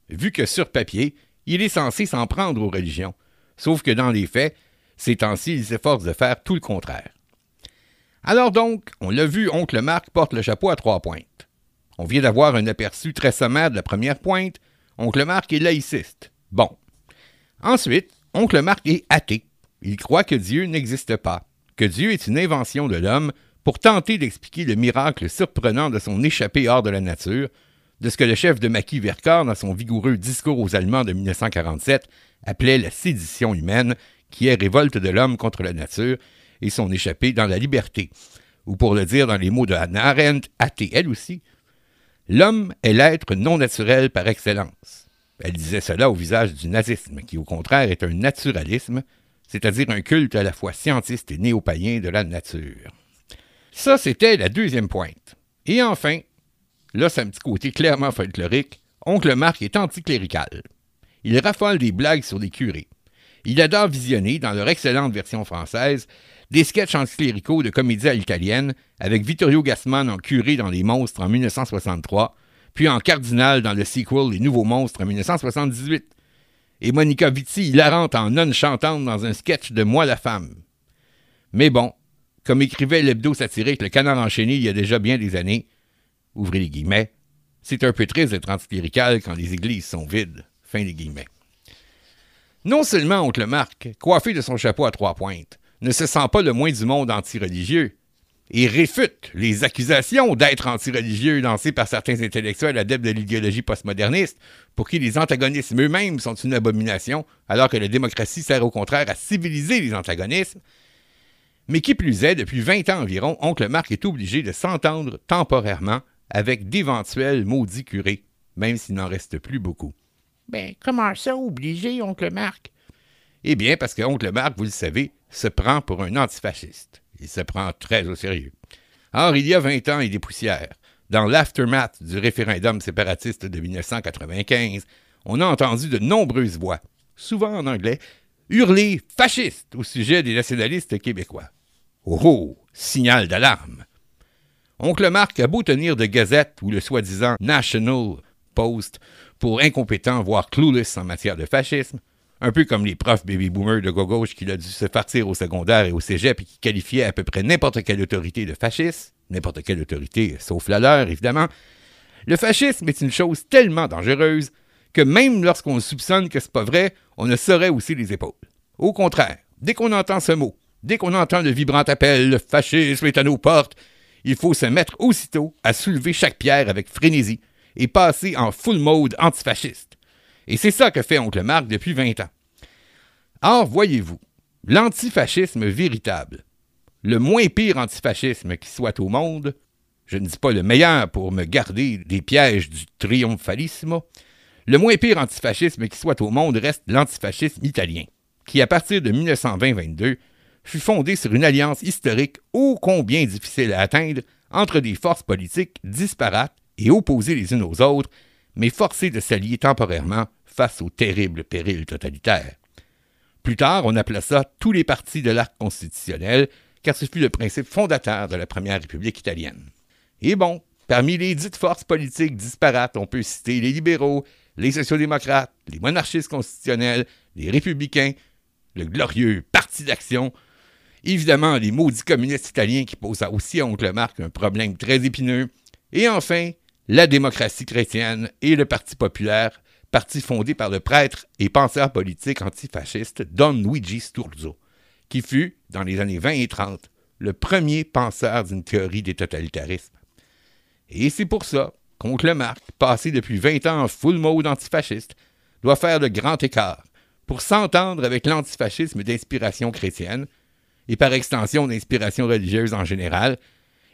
vu que sur papier, il est censé s'en prendre aux religions, sauf que dans les faits, ces temps-ci, il s'efforce de faire tout le contraire. Alors donc, on l'a vu, Oncle Marc porte le chapeau à trois pointes. On vient d'avoir un aperçu très sommaire de la première pointe. Oncle Marc est laïciste. Bon. Ensuite, Oncle Marc est athée. Il croit que Dieu n'existe pas, que Dieu est une invention de l'homme pour tenter d'expliquer le miracle surprenant de son échappée hors de la nature, de ce que le chef de maquis Vercors, dans son vigoureux discours aux Allemands de 1947, appelait la sédition humaine, qui est révolte de l'homme contre la nature, et son échappée dans la liberté. Ou pour le dire dans les mots de Hannah Arendt, athée elle aussi, l'homme est l'être non naturel par excellence. Elle disait cela au visage du nazisme, qui au contraire est un naturalisme, c'est-à-dire un culte à la fois scientiste et néo-païen de la nature. Ça, c'était la deuxième pointe. Et enfin, là, c'est un petit côté clairement folklorique, Oncle Marc est anticlérical. Il raffole des blagues sur les curés. Il adore visionner, dans leur excellente version française, des sketchs anticléricaux de comédie italienne avec Vittorio Gassman en curé dans Les Monstres en 1963, puis en cardinal dans le sequel Les Nouveaux Monstres en 1978, et Monica Vitti hilarante en nonne chantante dans un sketch de Moi la femme. Mais bon, comme écrivait l'hebdo satirique Le Canard enchaîné il y a déjà bien des années, ouvrez les guillemets, c'est un peu triste d'être anticlérical quand les églises sont vides. Fin guillemets. Non seulement Oncle Marc, coiffé de son chapeau à trois pointes, ne se sent pas le moins du monde anti-religieux, et réfute les accusations d'être anti-religieux lancées par certains intellectuels adeptes de l'idéologie postmoderniste, pour qui les antagonistes eux-mêmes sont une abomination, alors que la démocratie sert au contraire à civiliser les antagonismes, mais qui plus est, depuis 20 ans environ, Oncle Marc est obligé de s'entendre temporairement avec d'éventuels maudits curés, même s'il n'en reste plus beaucoup. Ben, comment ça, obligé, Oncle Marc? Eh bien, parce que Oncle Marc, vous le savez, se prend pour un antifasciste. Il se prend très au sérieux. Or, il y a 20 ans et des poussières, dans l'aftermath du référendum séparatiste de 1995, on a entendu de nombreuses voix, souvent en anglais, hurler fasciste au sujet des nationalistes québécois. Oh signal d'alarme. Oncle Marc a beau tenir de Gazette ou le soi-disant National Post pour incompétent, voire clueless en matière de fascisme, Un peu comme les profs baby boomers de gauche qu'il a dû se farcir au secondaire et au cégep et qui qualifiaient à peu près n'importe quelle autorité de fasciste, n'importe quelle autorité, sauf la leur, évidemment. Le fascisme est une chose tellement dangereuse que même lorsqu'on soupçonne que c'est pas vrai, on ne saurait aussi les épaules. Au contraire, dès qu'on entend ce mot, dès qu'on entend le vibrant appel, le fascisme est à nos portes, il faut se mettre aussitôt à soulever chaque pierre avec frénésie et passer en full mode antifasciste. Et c'est ça que fait Oncle Marc depuis 20 ans. Or, voyez-vous, l'antifascisme véritable, le moins pire antifascisme qui soit au monde, je ne dis pas le meilleur pour me garder des pièges du triomphalisme, le moins pire antifascisme qui soit au monde reste l'antifascisme italien, qui à partir de 1920-22 fut fondé sur une alliance historique ô combien difficile à atteindre entre des forces politiques disparates et opposées les unes aux autres, mais forcées de s'allier temporairement face au terrible péril totalitaire. Plus tard, on appela ça tous les partis de l'arc constitutionnel, car ce fut le principe fondateur de la Première République italienne. Et bon, parmi les dites forces politiques disparates, on peut citer les libéraux, les sociodémocrates, les monarchistes constitutionnels, les républicains, le glorieux Parti d'action, évidemment les maudits communistes italiens qui posent aussi à Oncle Marc un problème très épineux, et enfin la démocratie chrétienne et le Parti populaire, parti fondé par le prêtre et penseur politique antifasciste Don Luigi Sturzo, qui fut, dans les années 20 et 30, le premier penseur d'une théorie des totalitarismes. Et c'est pour ça qu'Oncle Marc, passé depuis 20 ans en full mode antifasciste, doit faire le grand écart pour s'entendre avec l'antifascisme d'inspiration chrétienne, et par extension d'inspiration religieuse en général,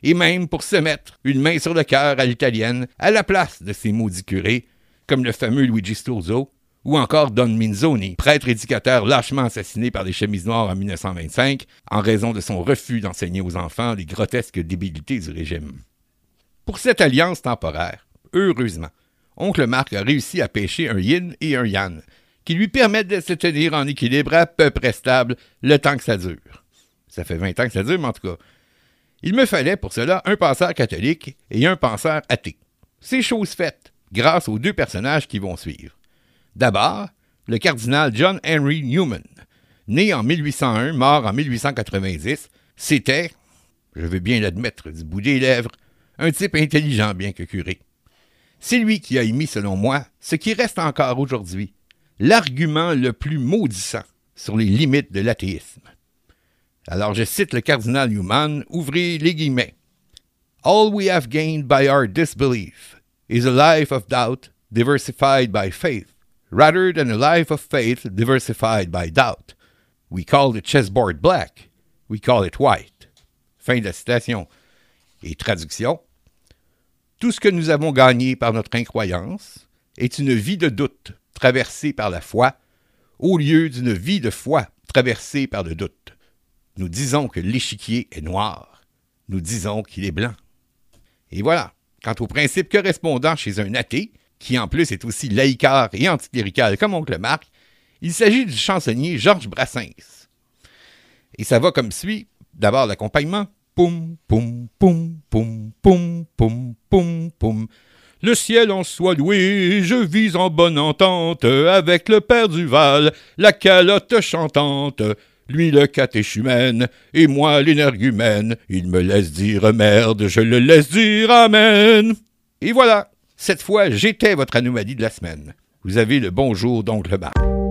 et même pour se mettre une main sur le cœur à l'italienne à la place de ces maudits curés, comme le fameux Luigi Sturzo, ou encore Don Minzoni, prêtre éducateur lâchement assassiné par les chemises noires en 1925 en raison de son refus d'enseigner aux enfants les grotesques débilités du régime. Pour cette alliance temporaire, heureusement, Oncle Marc a réussi à pêcher un yin et un yang, qui lui permettent de se tenir en équilibre à peu près stable le temps que ça dure. Ça fait 20 ans que ça dure, mais en tout cas. Il me fallait pour cela un penseur catholique et un penseur athée. C'est chose faite, grâce aux deux personnages qui vont suivre. D'abord, le cardinal John Henry Newman, né en 1801, mort en 1890, c'était, je veux bien l'admettre du bout des lèvres, un type intelligent bien que curé. C'est lui qui a émis, selon moi, ce qui reste encore aujourd'hui, l'argument le plus maudissant sur les limites de l'athéisme. Alors je cite le cardinal Newman, ouvrez les guillemets. All we have gained by our disbelief is a life of doubt diversified by faith, rather than a life of faith diversified by doubt. We call the chessboard black, we call it white. Fin de citation. Et traduction. Tout ce que nous avons gagné par notre incroyance est une vie de doute traversée par la foi, au lieu d'une vie de foi traversée par le doute. Nous disons que l'échiquier est noir, nous disons qu'il est blanc. Et voilà, quant au principe correspondant chez un athée, qui en plus est aussi laïcard et anticlérical comme oncle Marc, il s'agit du chansonnier Georges Brassens. Et ça va comme suit. D'abord l'accompagnement. Poum, poum, poum, poum, poum, poum, poum, poum. Le ciel en soit loué, je vis en bonne entente avec le père Duval, la calotte chantante, lui le catéchumène, et moi l'énergumène. Il me laisse dire merde, je le laisse dire amen. Et voilà, cette fois j'étais votre anomalie de la semaine. Vous avez le bonjour d'oncle Marc.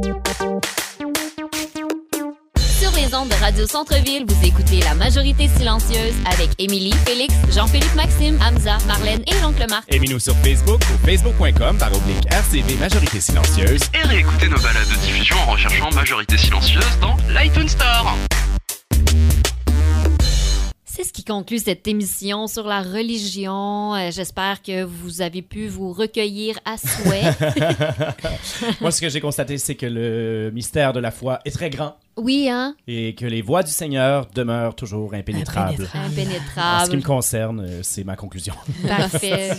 Ondes de Radio Centre-Ville, vous écoutez La Majorité Silencieuse avec Émilie, Félix, Jean-Philippe Maxime, Hamza, Marlène et l'oncle Marc. Aimez-nous sur Facebook ou facebook.com par oblique RCV Majorité Silencieuse. Et réécoutez nos balades de diffusion en recherchant Majorité Silencieuse dans l'iTunes Store. C'est ce qui conclut cette émission sur la religion. Euh, J'espère que vous avez pu vous recueillir à souhait. <laughs> <laughs> Moi, ce que j'ai constaté, c'est que le mystère de la foi est très grand Oui, hein? et que les voies du Seigneur demeurent toujours impénétrables. En ce qui me Impénétrable. concerne, euh, c'est ma conclusion. <laughs> Parfait.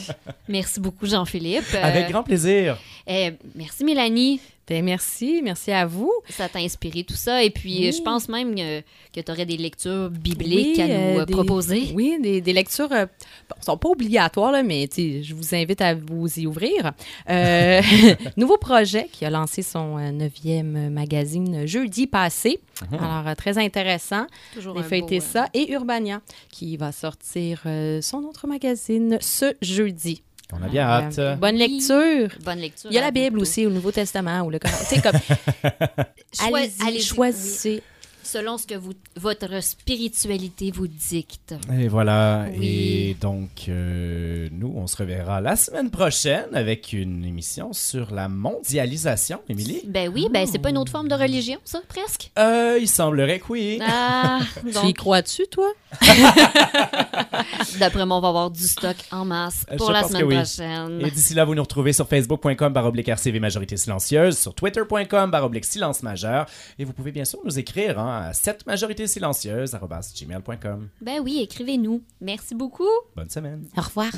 Merci beaucoup, Jean-Philippe. Euh, Avec grand plaisir. eh, merci, Mélanie. Ben, merci, merci à vous. Ça t'a inspiré tout ça. Et puis, Oui. je pense même euh, que tu aurais des lectures bibliques à nous euh, des- proposer. Oui, des, des lectures euh, bon, sont pas obligatoires, là, mais je vous invite à vous y ouvrir. Euh, <laughs> nouveau projet qui a lancé son neuvième magazine jeudi passé. Mhm. Alors, euh, très intéressant. Toujours J'ai beau, euh, ça. Et Urbania, qui va sortir euh, son autre magazine ce jeudi. On a bien hâte. Euh, bonne lecture. Bonne lecture. Il y a la Bible bientôt. aussi, au Nouveau Testament, ou le Coran. Tu sais, comme, <laughs> Choi- allez-y, choisissez. oui. Selon ce que vous, votre spiritualité vous dicte. Et voilà. Oui. Et donc, euh, nous, on se reverra la semaine prochaine avec une émission sur la mondialisation, Émilie. Ben oui, ben c'est pas une autre forme de religion, ça, presque? Euh, il semblerait que oui. Ah, <laughs> Tu y donc, crois-tu, toi? <laughs> d'après moi, on va avoir du stock en masse Je pour la semaine oui. prochaine. Et d'ici là, vous nous retrouvez sur facebook.com baroblique RCV Majorité Silencieuse, sur twitter.com baroblique Silence Majeur, et vous pouvez bien sûr nous écrire hein, à 7 majorité silencieuse gmail.com. Ben oui, écrivez-nous. Merci beaucoup. Bonne semaine. Au revoir.